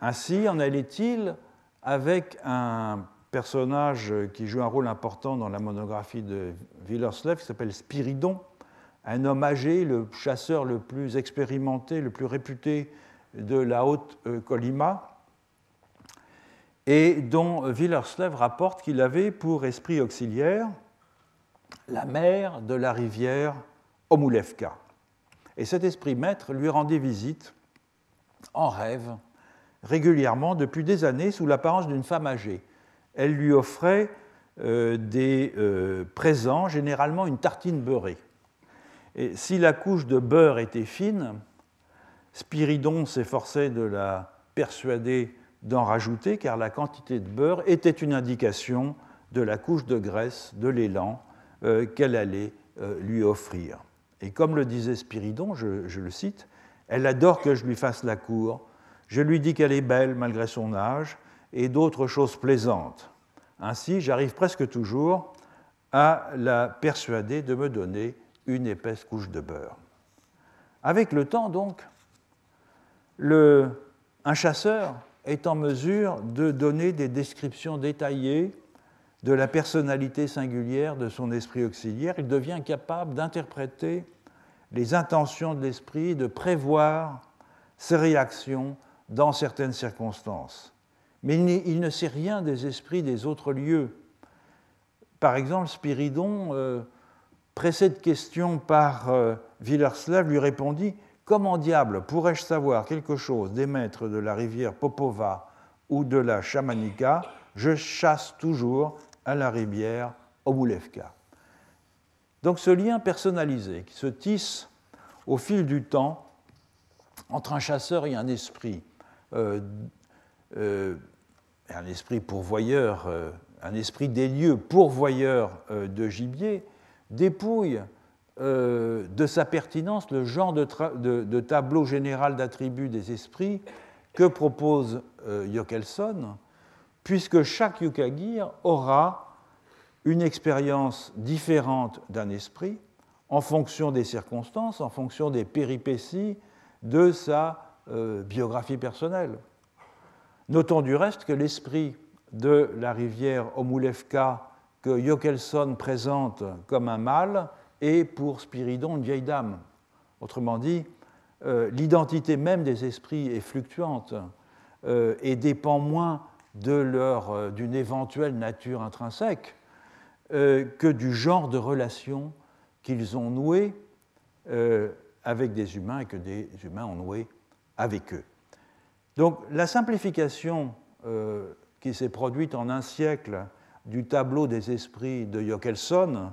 Ainsi en allait-il avec un personnage qui joue un rôle important dans la monographie de Villerslev, qui s'appelle Spiridon, un homme âgé, le chasseur le plus expérimenté, le plus réputé de la haute euh, Colima, et dont Villerslev rapporte qu'il avait pour esprit auxiliaire la mer de la rivière Omulevka. Et cet esprit maître lui rendait visite en rêve régulièrement depuis des années sous l'apparence d'une femme âgée. Elle lui offrait euh, des euh, présents, généralement une tartine beurrée. Et si la couche de beurre était fine, Spiridon s'efforçait de la persuader d'en rajouter, car la quantité de beurre était une indication de la couche de graisse, de l'élan euh, qu'elle allait lui offrir. Et comme le disait Spiridon, je le cite, Elle adore que je lui fasse la cour, je lui dis qu'elle est belle malgré son âge et d'autres choses plaisantes. Ainsi, j'arrive presque toujours à la persuader de me donner une épaisse couche de beurre. Avec le temps, donc, un chasseur est en mesure de donner des descriptions détaillées de la personnalité singulière de son esprit auxiliaire. Il devient capable d'interpréter les intentions de l'esprit, de prévoir ses réactions dans certaines circonstances. Mais il ne sait rien des esprits des autres lieux. Par exemple, Spiridon, euh, pressé de questions par euh, Villerslav, lui répondit Comment diable pourrais-je savoir quelque chose des maîtres de la rivière Popova ou de la Chamanika Je chasse toujours à la rivière Omulevka. Donc ce lien personnalisé qui se tisse au fil du temps entre un chasseur et un esprit, un esprit pourvoyeur, un esprit des lieux pourvoyeur de gibier, dépouille de sa pertinence le genre de, tableau général d'attributs des esprits que propose Jokelson, puisque chaque Yukagir aura une expérience différente d'un esprit en fonction des circonstances, en fonction des péripéties de sa euh, biographie personnelle. Notons du reste que l'esprit de la rivière Omulevka que Jokelson présente comme un mâle est pour Spiridon une vieille dame. Autrement dit, euh, l'identité même des esprits est fluctuante euh, et dépend moins d'une éventuelle nature intrinsèque que du genre de relation qu'ils ont noué euh, avec des humains et que des humains ont noué avec eux. Donc la simplification euh, qui s'est produite en un siècle du tableau des esprits de Jokelson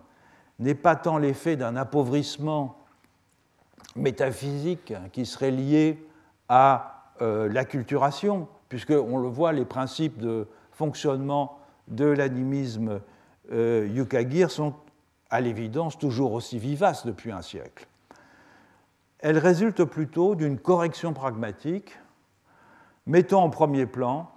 n'est pas tant l'effet d'un appauvrissement métaphysique qui serait lié à euh, l'acculturation, puisque on le voit, les principes de fonctionnement de l'animisme yukagir sont à l'évidence toujours aussi vivace depuis un siècle. Elle résulte plutôt d'une correction pragmatique mettant en premier plan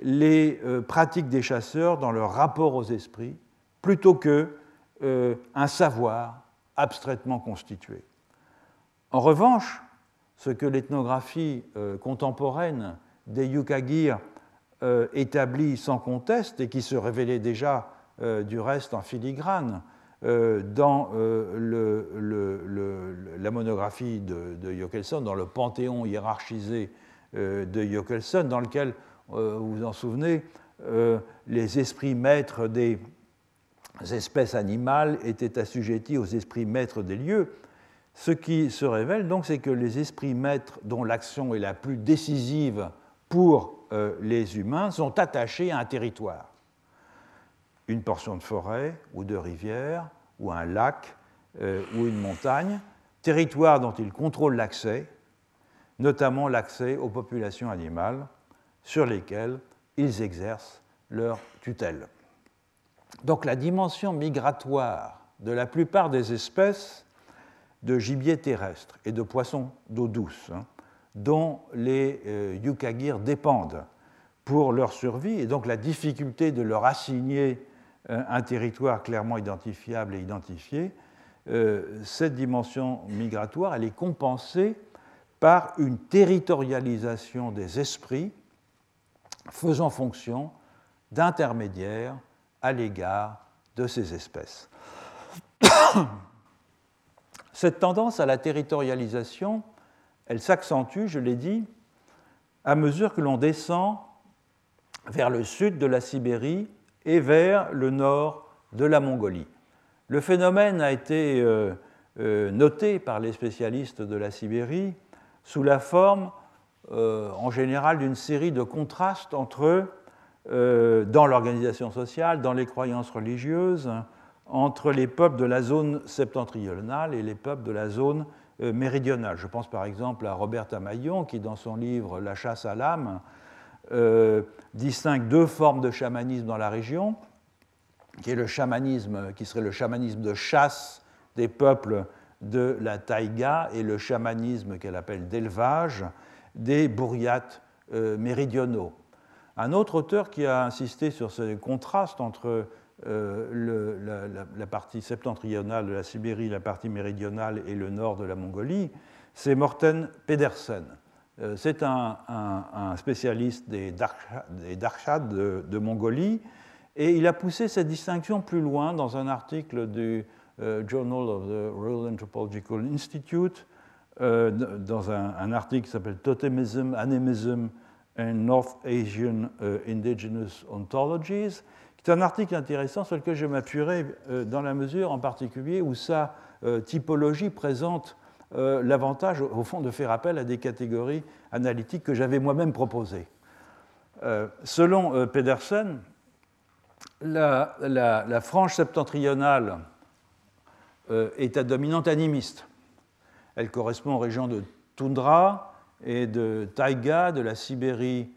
les euh, pratiques des chasseurs dans leur rapport aux esprits plutôt que euh, un savoir abstraitement constitué. En revanche, ce que l'ethnographie euh, contemporaine des Yukagir établit sans conteste et qui se révélait déjà du reste en filigrane dans la monographie de, de dans le panthéon hiérarchisé de Jokelson, dans lequel, vous vous en souvenez, les esprits maîtres des espèces animales étaient assujettis aux esprits maîtres des lieux. Ce qui se révèle donc, c'est que les esprits maîtres dont l'action est la plus décisive pour les humains sont attachés à un territoire une portion de forêt ou de rivière ou un lac euh, ou une montagne, territoire dont ils contrôlent l'accès, notamment l'accès aux populations animales sur lesquelles ils exercent leur tutelle. Donc la dimension migratoire de la plupart des espèces de gibier terrestre et de poissons d'eau douce, hein, dont les euh, yukagir dépendent pour leur survie, et donc la difficulté de leur assigner euh, un territoire clairement identifiable et identifié, euh, cette dimension migratoire, elle est compensée par une territorialisation des esprits faisant fonction d'intermédiaires à l'égard de ces espèces. Cette tendance à la territorialisation, elle s'accentue, je l'ai dit, à mesure que l'on descend vers le sud de la Sibérie et vers le nord de la Mongolie. Le phénomène a été euh, euh, noté par les spécialistes de la Sibérie sous la forme, euh, en général, d'une série de contrastes entre, dans l'organisation sociale, dans les croyances religieuses, entre les peuples de la zone septentrionale et les peuples de la zone méridionale. Je pense par exemple à Robert Amaillon qui, dans son livre La chasse à l'âme, euh, distingue deux formes de chamanisme dans la région, qui est le chamanisme, qui serait le chamanisme de chasse des peuples de la taïga et le chamanisme qu'elle appelle d'élevage des bourriates euh, méridionaux. Un autre auteur qui a insisté sur ce contraste entre euh, la, partie septentrionale de la Sibérie, la partie méridionale et le nord de la Mongolie, c'est Morten Pedersen. Euh, c'est un, spécialiste des Darshad de, Mongolie, et il a poussé cette distinction plus loin dans un article du Journal of the Royal Anthropological Institute, euh, dans un, article qui s'appelle Totemism, Animism and North Asian Indigenous Ontologies, qui est un article intéressant sur lequel je m'appuierai dans la mesure en particulier où sa typologie présente euh, l'avantage, au fond, de faire appel à des catégories analytiques que j'avais moi-même proposées. Euh, selon euh, Pedersen, la, frange septentrionale est à dominante animiste. Elle correspond aux régions de toundra, et de taïga de la Sibérie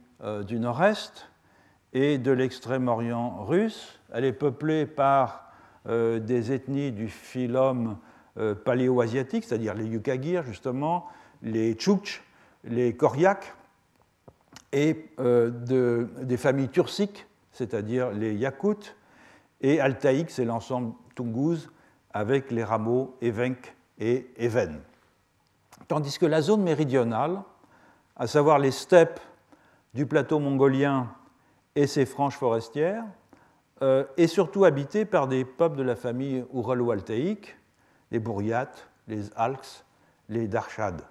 du nord-est et de l'extrême-orient russe. Elle est peuplée par des ethnies du phylum paléo-asiatique, c'est-à-dire les Yukagir, justement, les Tchoukch, les Koryaks, et de, des familles turciques, c'est-à-dire les Yakoutes, et altaïques, c'est l'ensemble Tungouz, avec les rameaux Evenk et Even. Tandis que la zone méridionale, à savoir les steppes du plateau mongolien et ses franges forestières, euh, est surtout habitée par des peuples de la famille ouralo-altaïque, les Bouriates, les Alks, les Darshad.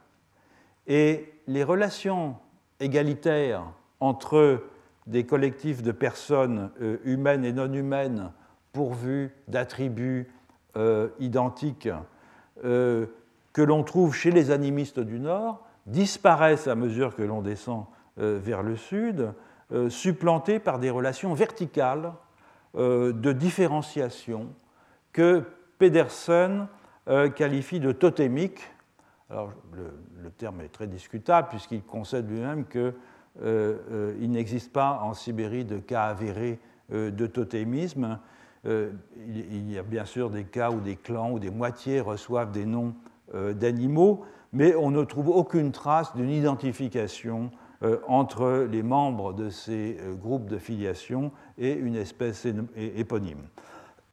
Et les relations égalitaires entre des collectifs de personnes euh, humaines et non humaines pourvus d'attributs euh, identiques que l'on trouve chez les animistes du Nord disparaissent à mesure que l'on descend euh, vers le sud, supplantés par des relations verticales de différenciation que Pedersen qualifie de totémique. Alors, le, terme est très discutable puisqu'il concède lui-même qu'il n'existe pas en Sibérie de cas avérés de totémisme. Euh, il y a bien sûr des cas où des clans ou des moitiés reçoivent des noms euh, d'animaux, mais on ne trouve aucune trace d'une identification euh, entre les membres de ces groupes de filiation et une espèce éponyme.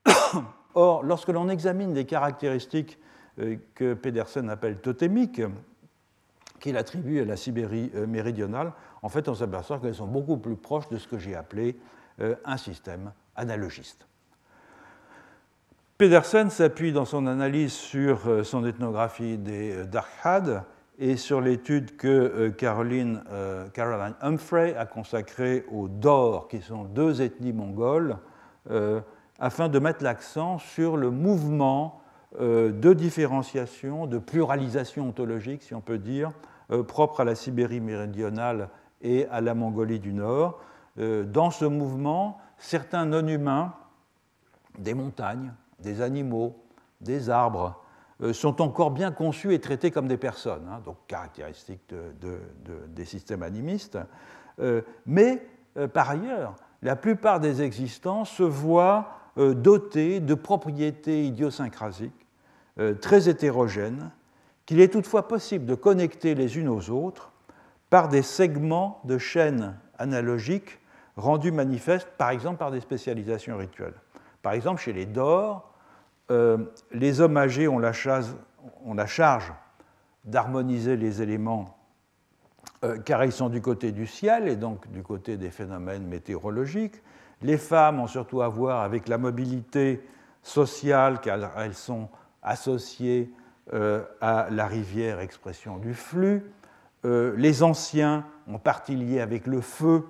Or, lorsque l'on examine les caractéristiques que Pedersen appelle totémiques, qu'il attribue à la Sibérie méridionale, en fait, on s'aperçoit qu'elles sont beaucoup plus proches de ce que j'ai appelé un système analogiste. Pedersen s'appuie dans son analyse sur euh, son ethnographie des euh, Darkhad et sur l'étude que euh, Caroline, Humphrey a consacrée aux Dor, qui sont deux ethnies mongoles, afin de mettre l'accent sur le mouvement de différenciation, de pluralisation ontologique, si on peut dire, propre à la Sibérie méridionale et à la Mongolie du Nord. Dans ce mouvement, certains non-humains des montagnes, des animaux, des arbres, euh, sont encore bien conçus et traités comme des personnes, hein, donc caractéristiques des systèmes animistes. Euh, mais euh, par ailleurs, la plupart des existants se voient dotés de propriétés idiosyncrasiques très hétérogènes, qu'il est toutefois possible de connecter les unes aux autres par des segments de chaînes analogiques rendus manifestes, par exemple par des spécialisations rituelles. Par exemple, chez les Dors, euh, les hommes âgés ont la, charge, d'harmoniser les éléments euh, car ils sont du côté du ciel et donc du côté des phénomènes météorologiques. Les femmes ont surtout à voir avec la mobilité sociale car elles sont associées euh, à la rivière, expression du flux. les anciens ont partie liée avec le feu,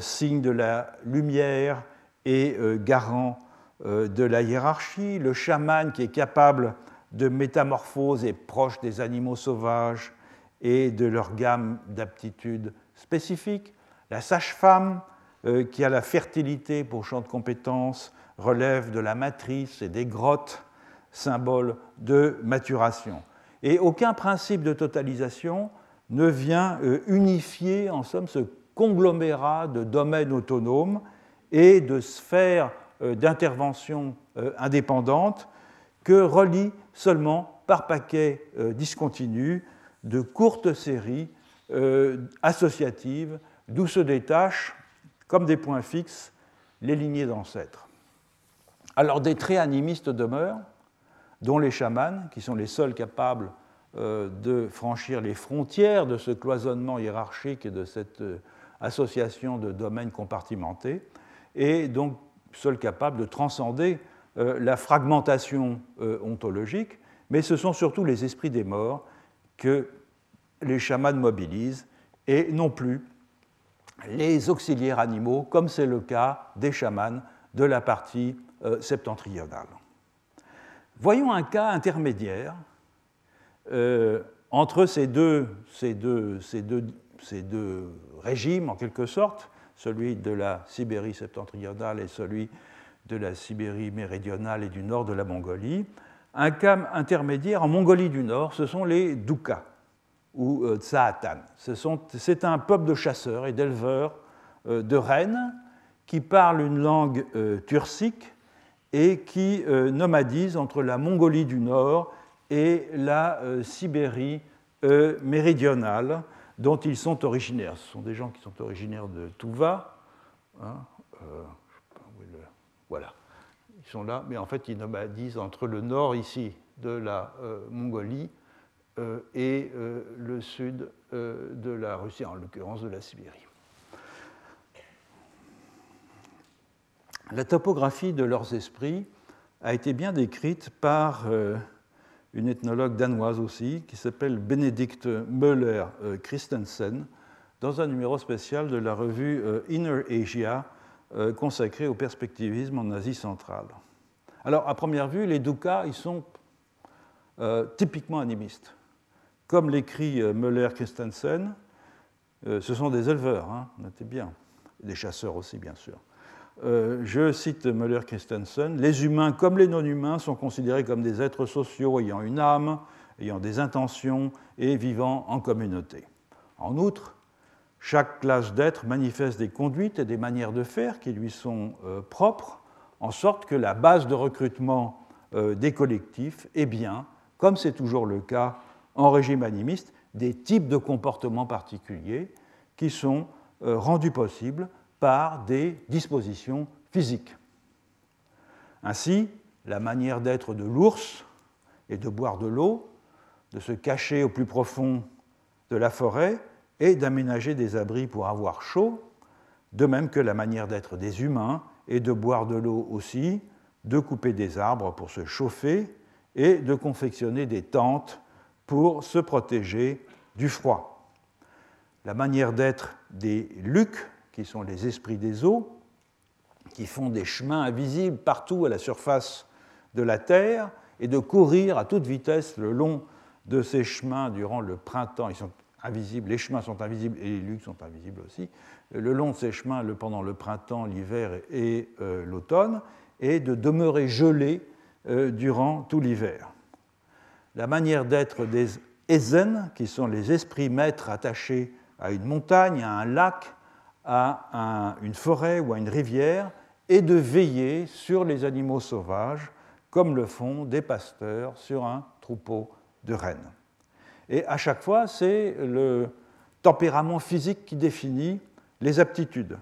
signe de la lumière et garant de la hiérarchie, le chaman qui est capable de métamorphose et proche des animaux sauvages et de leur gamme d'aptitudes spécifiques, la sage-femme euh, qui a la fertilité pour champ de compétences, relève de la matrice et des grottes, symbole de maturation. Et aucun principe de totalisation ne vient euh, unifier, en somme, ce conglomérat de domaines autonomes et de sphères euh, d'intervention euh, indépendante que relie seulement par paquets euh, discontinus de courtes séries associatives d'où se détachent, comme des points fixes, les lignées d'ancêtres. Alors des traits animistes demeurent, dont les chamans, qui sont les seuls capables de franchir les frontières de ce cloisonnement hiérarchique et de cette association de domaines compartimentés, et donc seuls capables de transcender euh, la fragmentation euh, ontologique, mais ce sont surtout les esprits des morts que les chamans mobilisent et non plus les auxiliaires animaux, comme c'est le cas des chamans de la partie euh, septentrionale. Voyons un cas intermédiaire entre ces deux, régimes, en quelque sorte, celui de la Sibérie septentrionale et celui de la Sibérie méridionale et du nord de la Mongolie. Un cas intermédiaire en Mongolie du Nord, ce sont les Doukas, ou Tsaatan. C'est un peuple de chasseurs et d'éleveurs de rennes qui parlent une langue turcique et qui nomadisent entre la Mongolie du Nord et la Sibérie méridionale dont ils sont originaires. Ce sont des gens qui sont originaires de Touva. Hein, euh, voilà, ils sont là, mais en fait ils nomadisent entre le nord ici de la euh, Mongolie euh, et le sud de la Russie, en l'occurrence de la Sibérie. La topographie de leurs esprits a été bien décrite par une ethnologue danoise aussi, qui s'appelle Benedict Möller euh, Christensen, dans un numéro spécial de la revue euh, Inner Asia, euh, consacré au perspectivisme en Asie centrale. Alors, à première vue, les Dukas, ils sont typiquement animistes. Comme l'écrit Möller Christensen, ce sont des éleveurs, hein, notez bien, des chasseurs aussi, bien sûr. Euh, je cite Müller Christensen, les humains comme les non-humains sont considérés comme des êtres sociaux ayant une âme, ayant des intentions et vivant en communauté. En outre, chaque classe d'êtres manifeste des conduites et des manières de faire qui lui sont euh, propres, en sorte que la base de recrutement euh, des collectifs est bien, comme c'est toujours le cas en régime animiste, des types de comportements particuliers qui sont rendus possibles par des dispositions physiques. Ainsi, la manière d'être de l'ours est de boire de l'eau, de se cacher au plus profond de la forêt et d'aménager des abris pour avoir chaud, de même que la manière d'être des humains est de boire de l'eau aussi, de couper des arbres pour se chauffer et de confectionner des tentes pour se protéger du froid. La manière d'être des lucs qui sont les esprits des eaux, qui font des chemins invisibles partout à la surface de la Terre, et de courir à toute vitesse le long de ces chemins durant le printemps. Ils sont invisibles, les chemins sont invisibles et les lucs sont invisibles aussi. Le long de ces chemins pendant le printemps, l'hiver et euh, l'automne, et de demeurer gelés euh, durant tout l'hiver. La manière d'être des Ezen, qui sont les esprits maîtres attachés à une montagne, à un lac, à une forêt ou à une rivière et de veiller sur les animaux sauvages, comme le font des pasteurs sur un troupeau de rennes. Et à chaque fois, c'est le tempérament physique qui définit les aptitudes.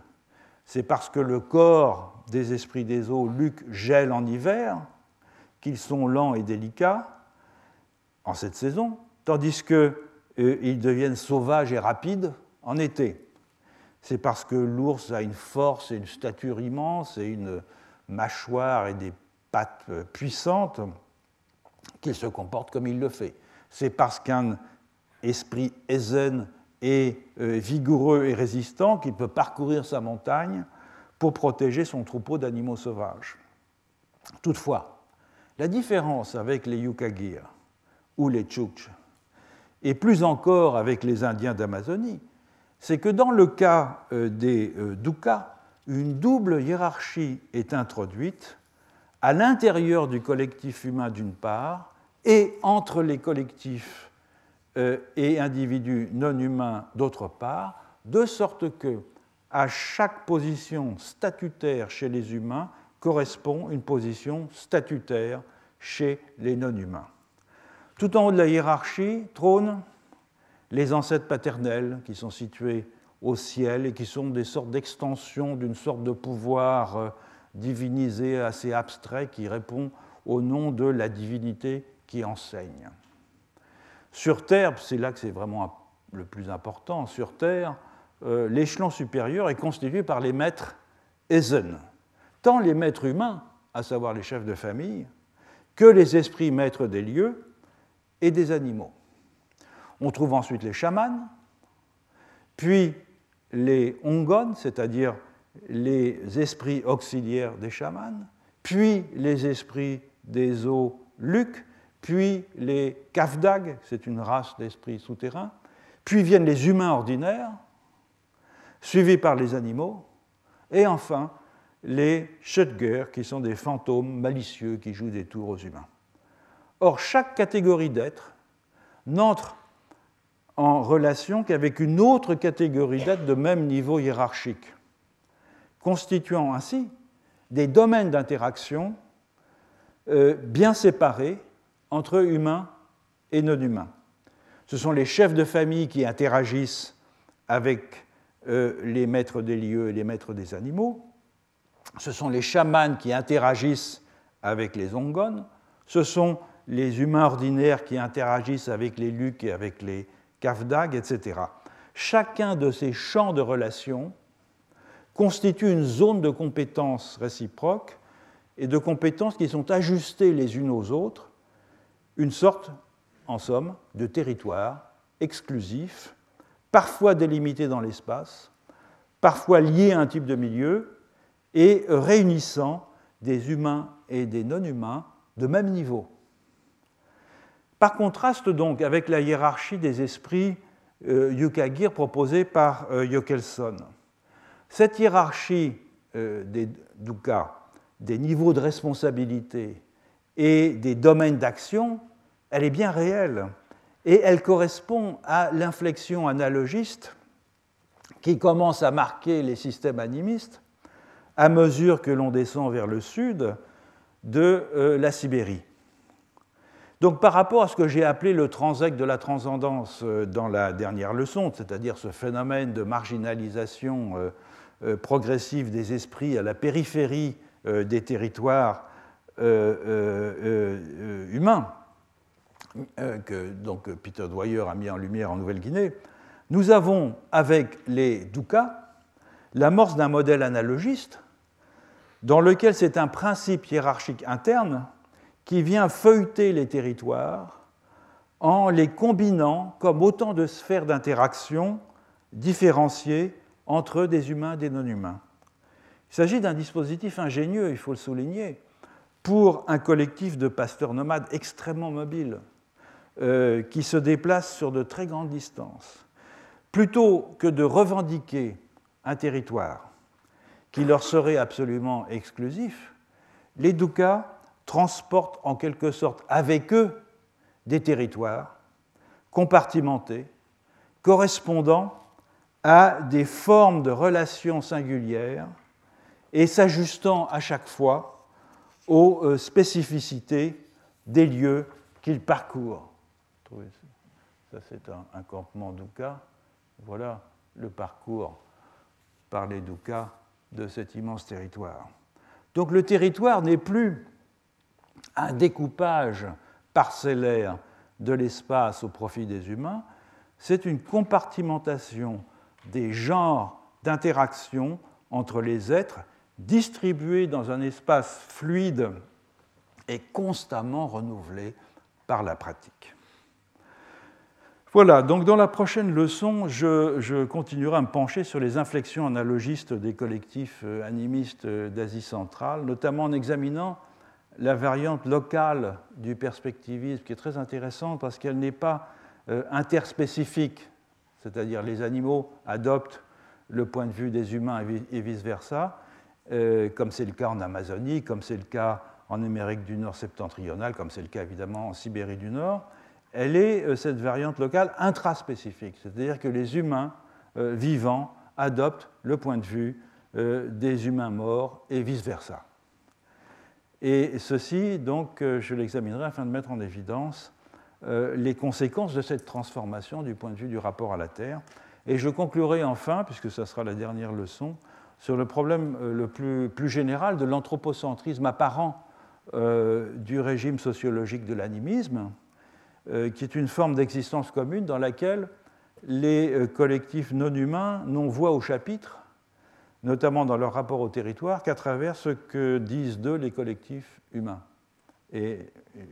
C'est parce que le corps des esprits des eaux, Luc, gèle en hiver, qu'ils sont lents et délicats en cette saison, tandis qu'ils euh, deviennent sauvages et rapides en été c'est parce que l'ours a une force et une stature immense et une mâchoire et des pattes puissantes qu'il se comporte comme il le fait. C'est parce qu'un esprit zen est euh, vigoureux et résistant qu'il peut parcourir sa montagne pour protéger son troupeau d'animaux sauvages. Toutefois, la différence avec les Yukagir ou les Chukch, et plus encore avec les Indiens d'Amazonie, c'est que dans le cas euh, des euh, Dukas, une double hiérarchie est introduite à l'intérieur du collectif humain d'une part et entre les collectifs euh, et individus non humains d'autre part, de sorte que à chaque position statutaire chez les humains correspond une position statutaire chez les non humains. Tout en haut de la hiérarchie trône les ancêtres paternels qui sont situés au ciel et qui sont des sortes d'extensions d'une sorte de pouvoir euh, divinisé assez abstrait qui répond au nom de la divinité qui enseigne. Sur Terre, c'est là que c'est vraiment le plus important, sur Terre, euh, l'échelon supérieur est constitué par les maîtres Ezen, tant les maîtres humains, à savoir les chefs de famille, que les esprits maîtres des lieux et des animaux. On trouve ensuite les chamans, puis les ongones, c'est-à-dire les esprits auxiliaires des chamans, puis les esprits des eaux luc, puis les kafdag, c'est une race d'esprits souterrains, puis viennent les humains ordinaires, suivis par les animaux, et enfin les Schutger, qui sont des fantômes malicieux qui jouent des tours aux humains. Or, chaque catégorie d'êtres n'entre en relation qu'avec une autre catégorie d'êtres de même niveau hiérarchique, constituant ainsi des domaines d'interaction euh, bien séparés entre humains et non humains. Ce sont les chefs de famille qui interagissent avec euh, les maîtres des lieux et les maîtres des animaux. Ce sont les chamans qui interagissent avec les ongones. Ce sont les humains ordinaires qui interagissent avec les lucs et avec les kafdag, etc. Chacun de ces champs de relations constitue une zone de compétences réciproques et de compétences qui sont ajustées les unes aux autres, une sorte, en somme, de territoire exclusif, parfois délimité dans l'espace, parfois lié à un type de milieu, et réunissant des humains et des non-humains de même niveau. Par contraste donc avec la hiérarchie des esprits euh, Yukagir proposée par euh, Jokelson, cette hiérarchie euh, des dukkha, des niveaux de responsabilité et des domaines d'action, elle est bien réelle et elle correspond à l'inflexion analogiste qui commence à marquer les systèmes animistes à mesure que l'on descend vers le sud de euh, la Sibérie. Donc par rapport à ce que j'ai appelé le transect de la transcendance euh, dans la dernière leçon, c'est-à-dire ce phénomène de marginalisation euh, progressive des esprits à la périphérie des territoires humains, que donc, Peter Dwyer a mis en lumière en Nouvelle-Guinée, nous avons avec les Dukas l'amorce d'un modèle analogiste dans lequel c'est un principe hiérarchique interne qui vient feuilleter les territoires en les combinant comme autant de sphères d'interaction différenciées entre des humains et des non-humains. Il s'agit d'un dispositif ingénieux, il faut le souligner, pour un collectif de pasteurs nomades extrêmement mobiles, euh, qui se déplacent sur de très grandes distances. Plutôt que de revendiquer un territoire qui leur serait absolument exclusif, les Doukas transportent en quelque sorte avec eux des territoires compartimentés, correspondant à des formes de relations singulières et s'ajustant à chaque fois aux euh, spécificités des lieux qu'ils parcourent. Ça, c'est un, campement Douka. Voilà le parcours par les Doukas de cet immense territoire. Donc le territoire n'est plus un découpage parcellaire de l'espace au profit des humains, c'est une compartimentation des genres d'interaction entre les êtres distribués dans un espace fluide et constamment renouvelé par la pratique. Voilà, donc dans la prochaine leçon, je, continuerai à me pencher sur les inflexions analogistes des collectifs euh, animistes euh, d'Asie centrale, notamment en examinant la variante locale du perspectivisme, qui est très intéressante parce qu'elle n'est pas euh, interspécifique, c'est-à-dire les animaux adoptent le point de vue des humains et vice-versa, comme c'est le cas en Amazonie, comme c'est le cas en Amérique du Nord septentrionale, comme c'est le cas évidemment en Sibérie du Nord. Elle est, euh, cette variante locale, intraspécifique, c'est-à-dire que les humains euh, vivants adoptent le point de vue euh, des humains morts et vice-versa. Et ceci, donc, je l'examinerai afin de mettre en évidence les conséquences de cette transformation du point de vue du rapport à la Terre. Et je conclurai enfin, puisque ce sera la dernière leçon, sur le problème le plus, général de l'anthropocentrisme apparent du régime sociologique de l'animisme, euh, qui est une forme d'existence commune dans laquelle les euh, collectifs non humains n'ont voix au chapitre, notamment dans leur rapport au territoire, qu'à travers ce que disent d'eux les collectifs humains. Et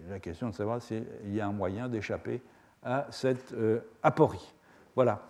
la question de savoir s'il y a un moyen d'échapper à cette euh, aporie. Voilà.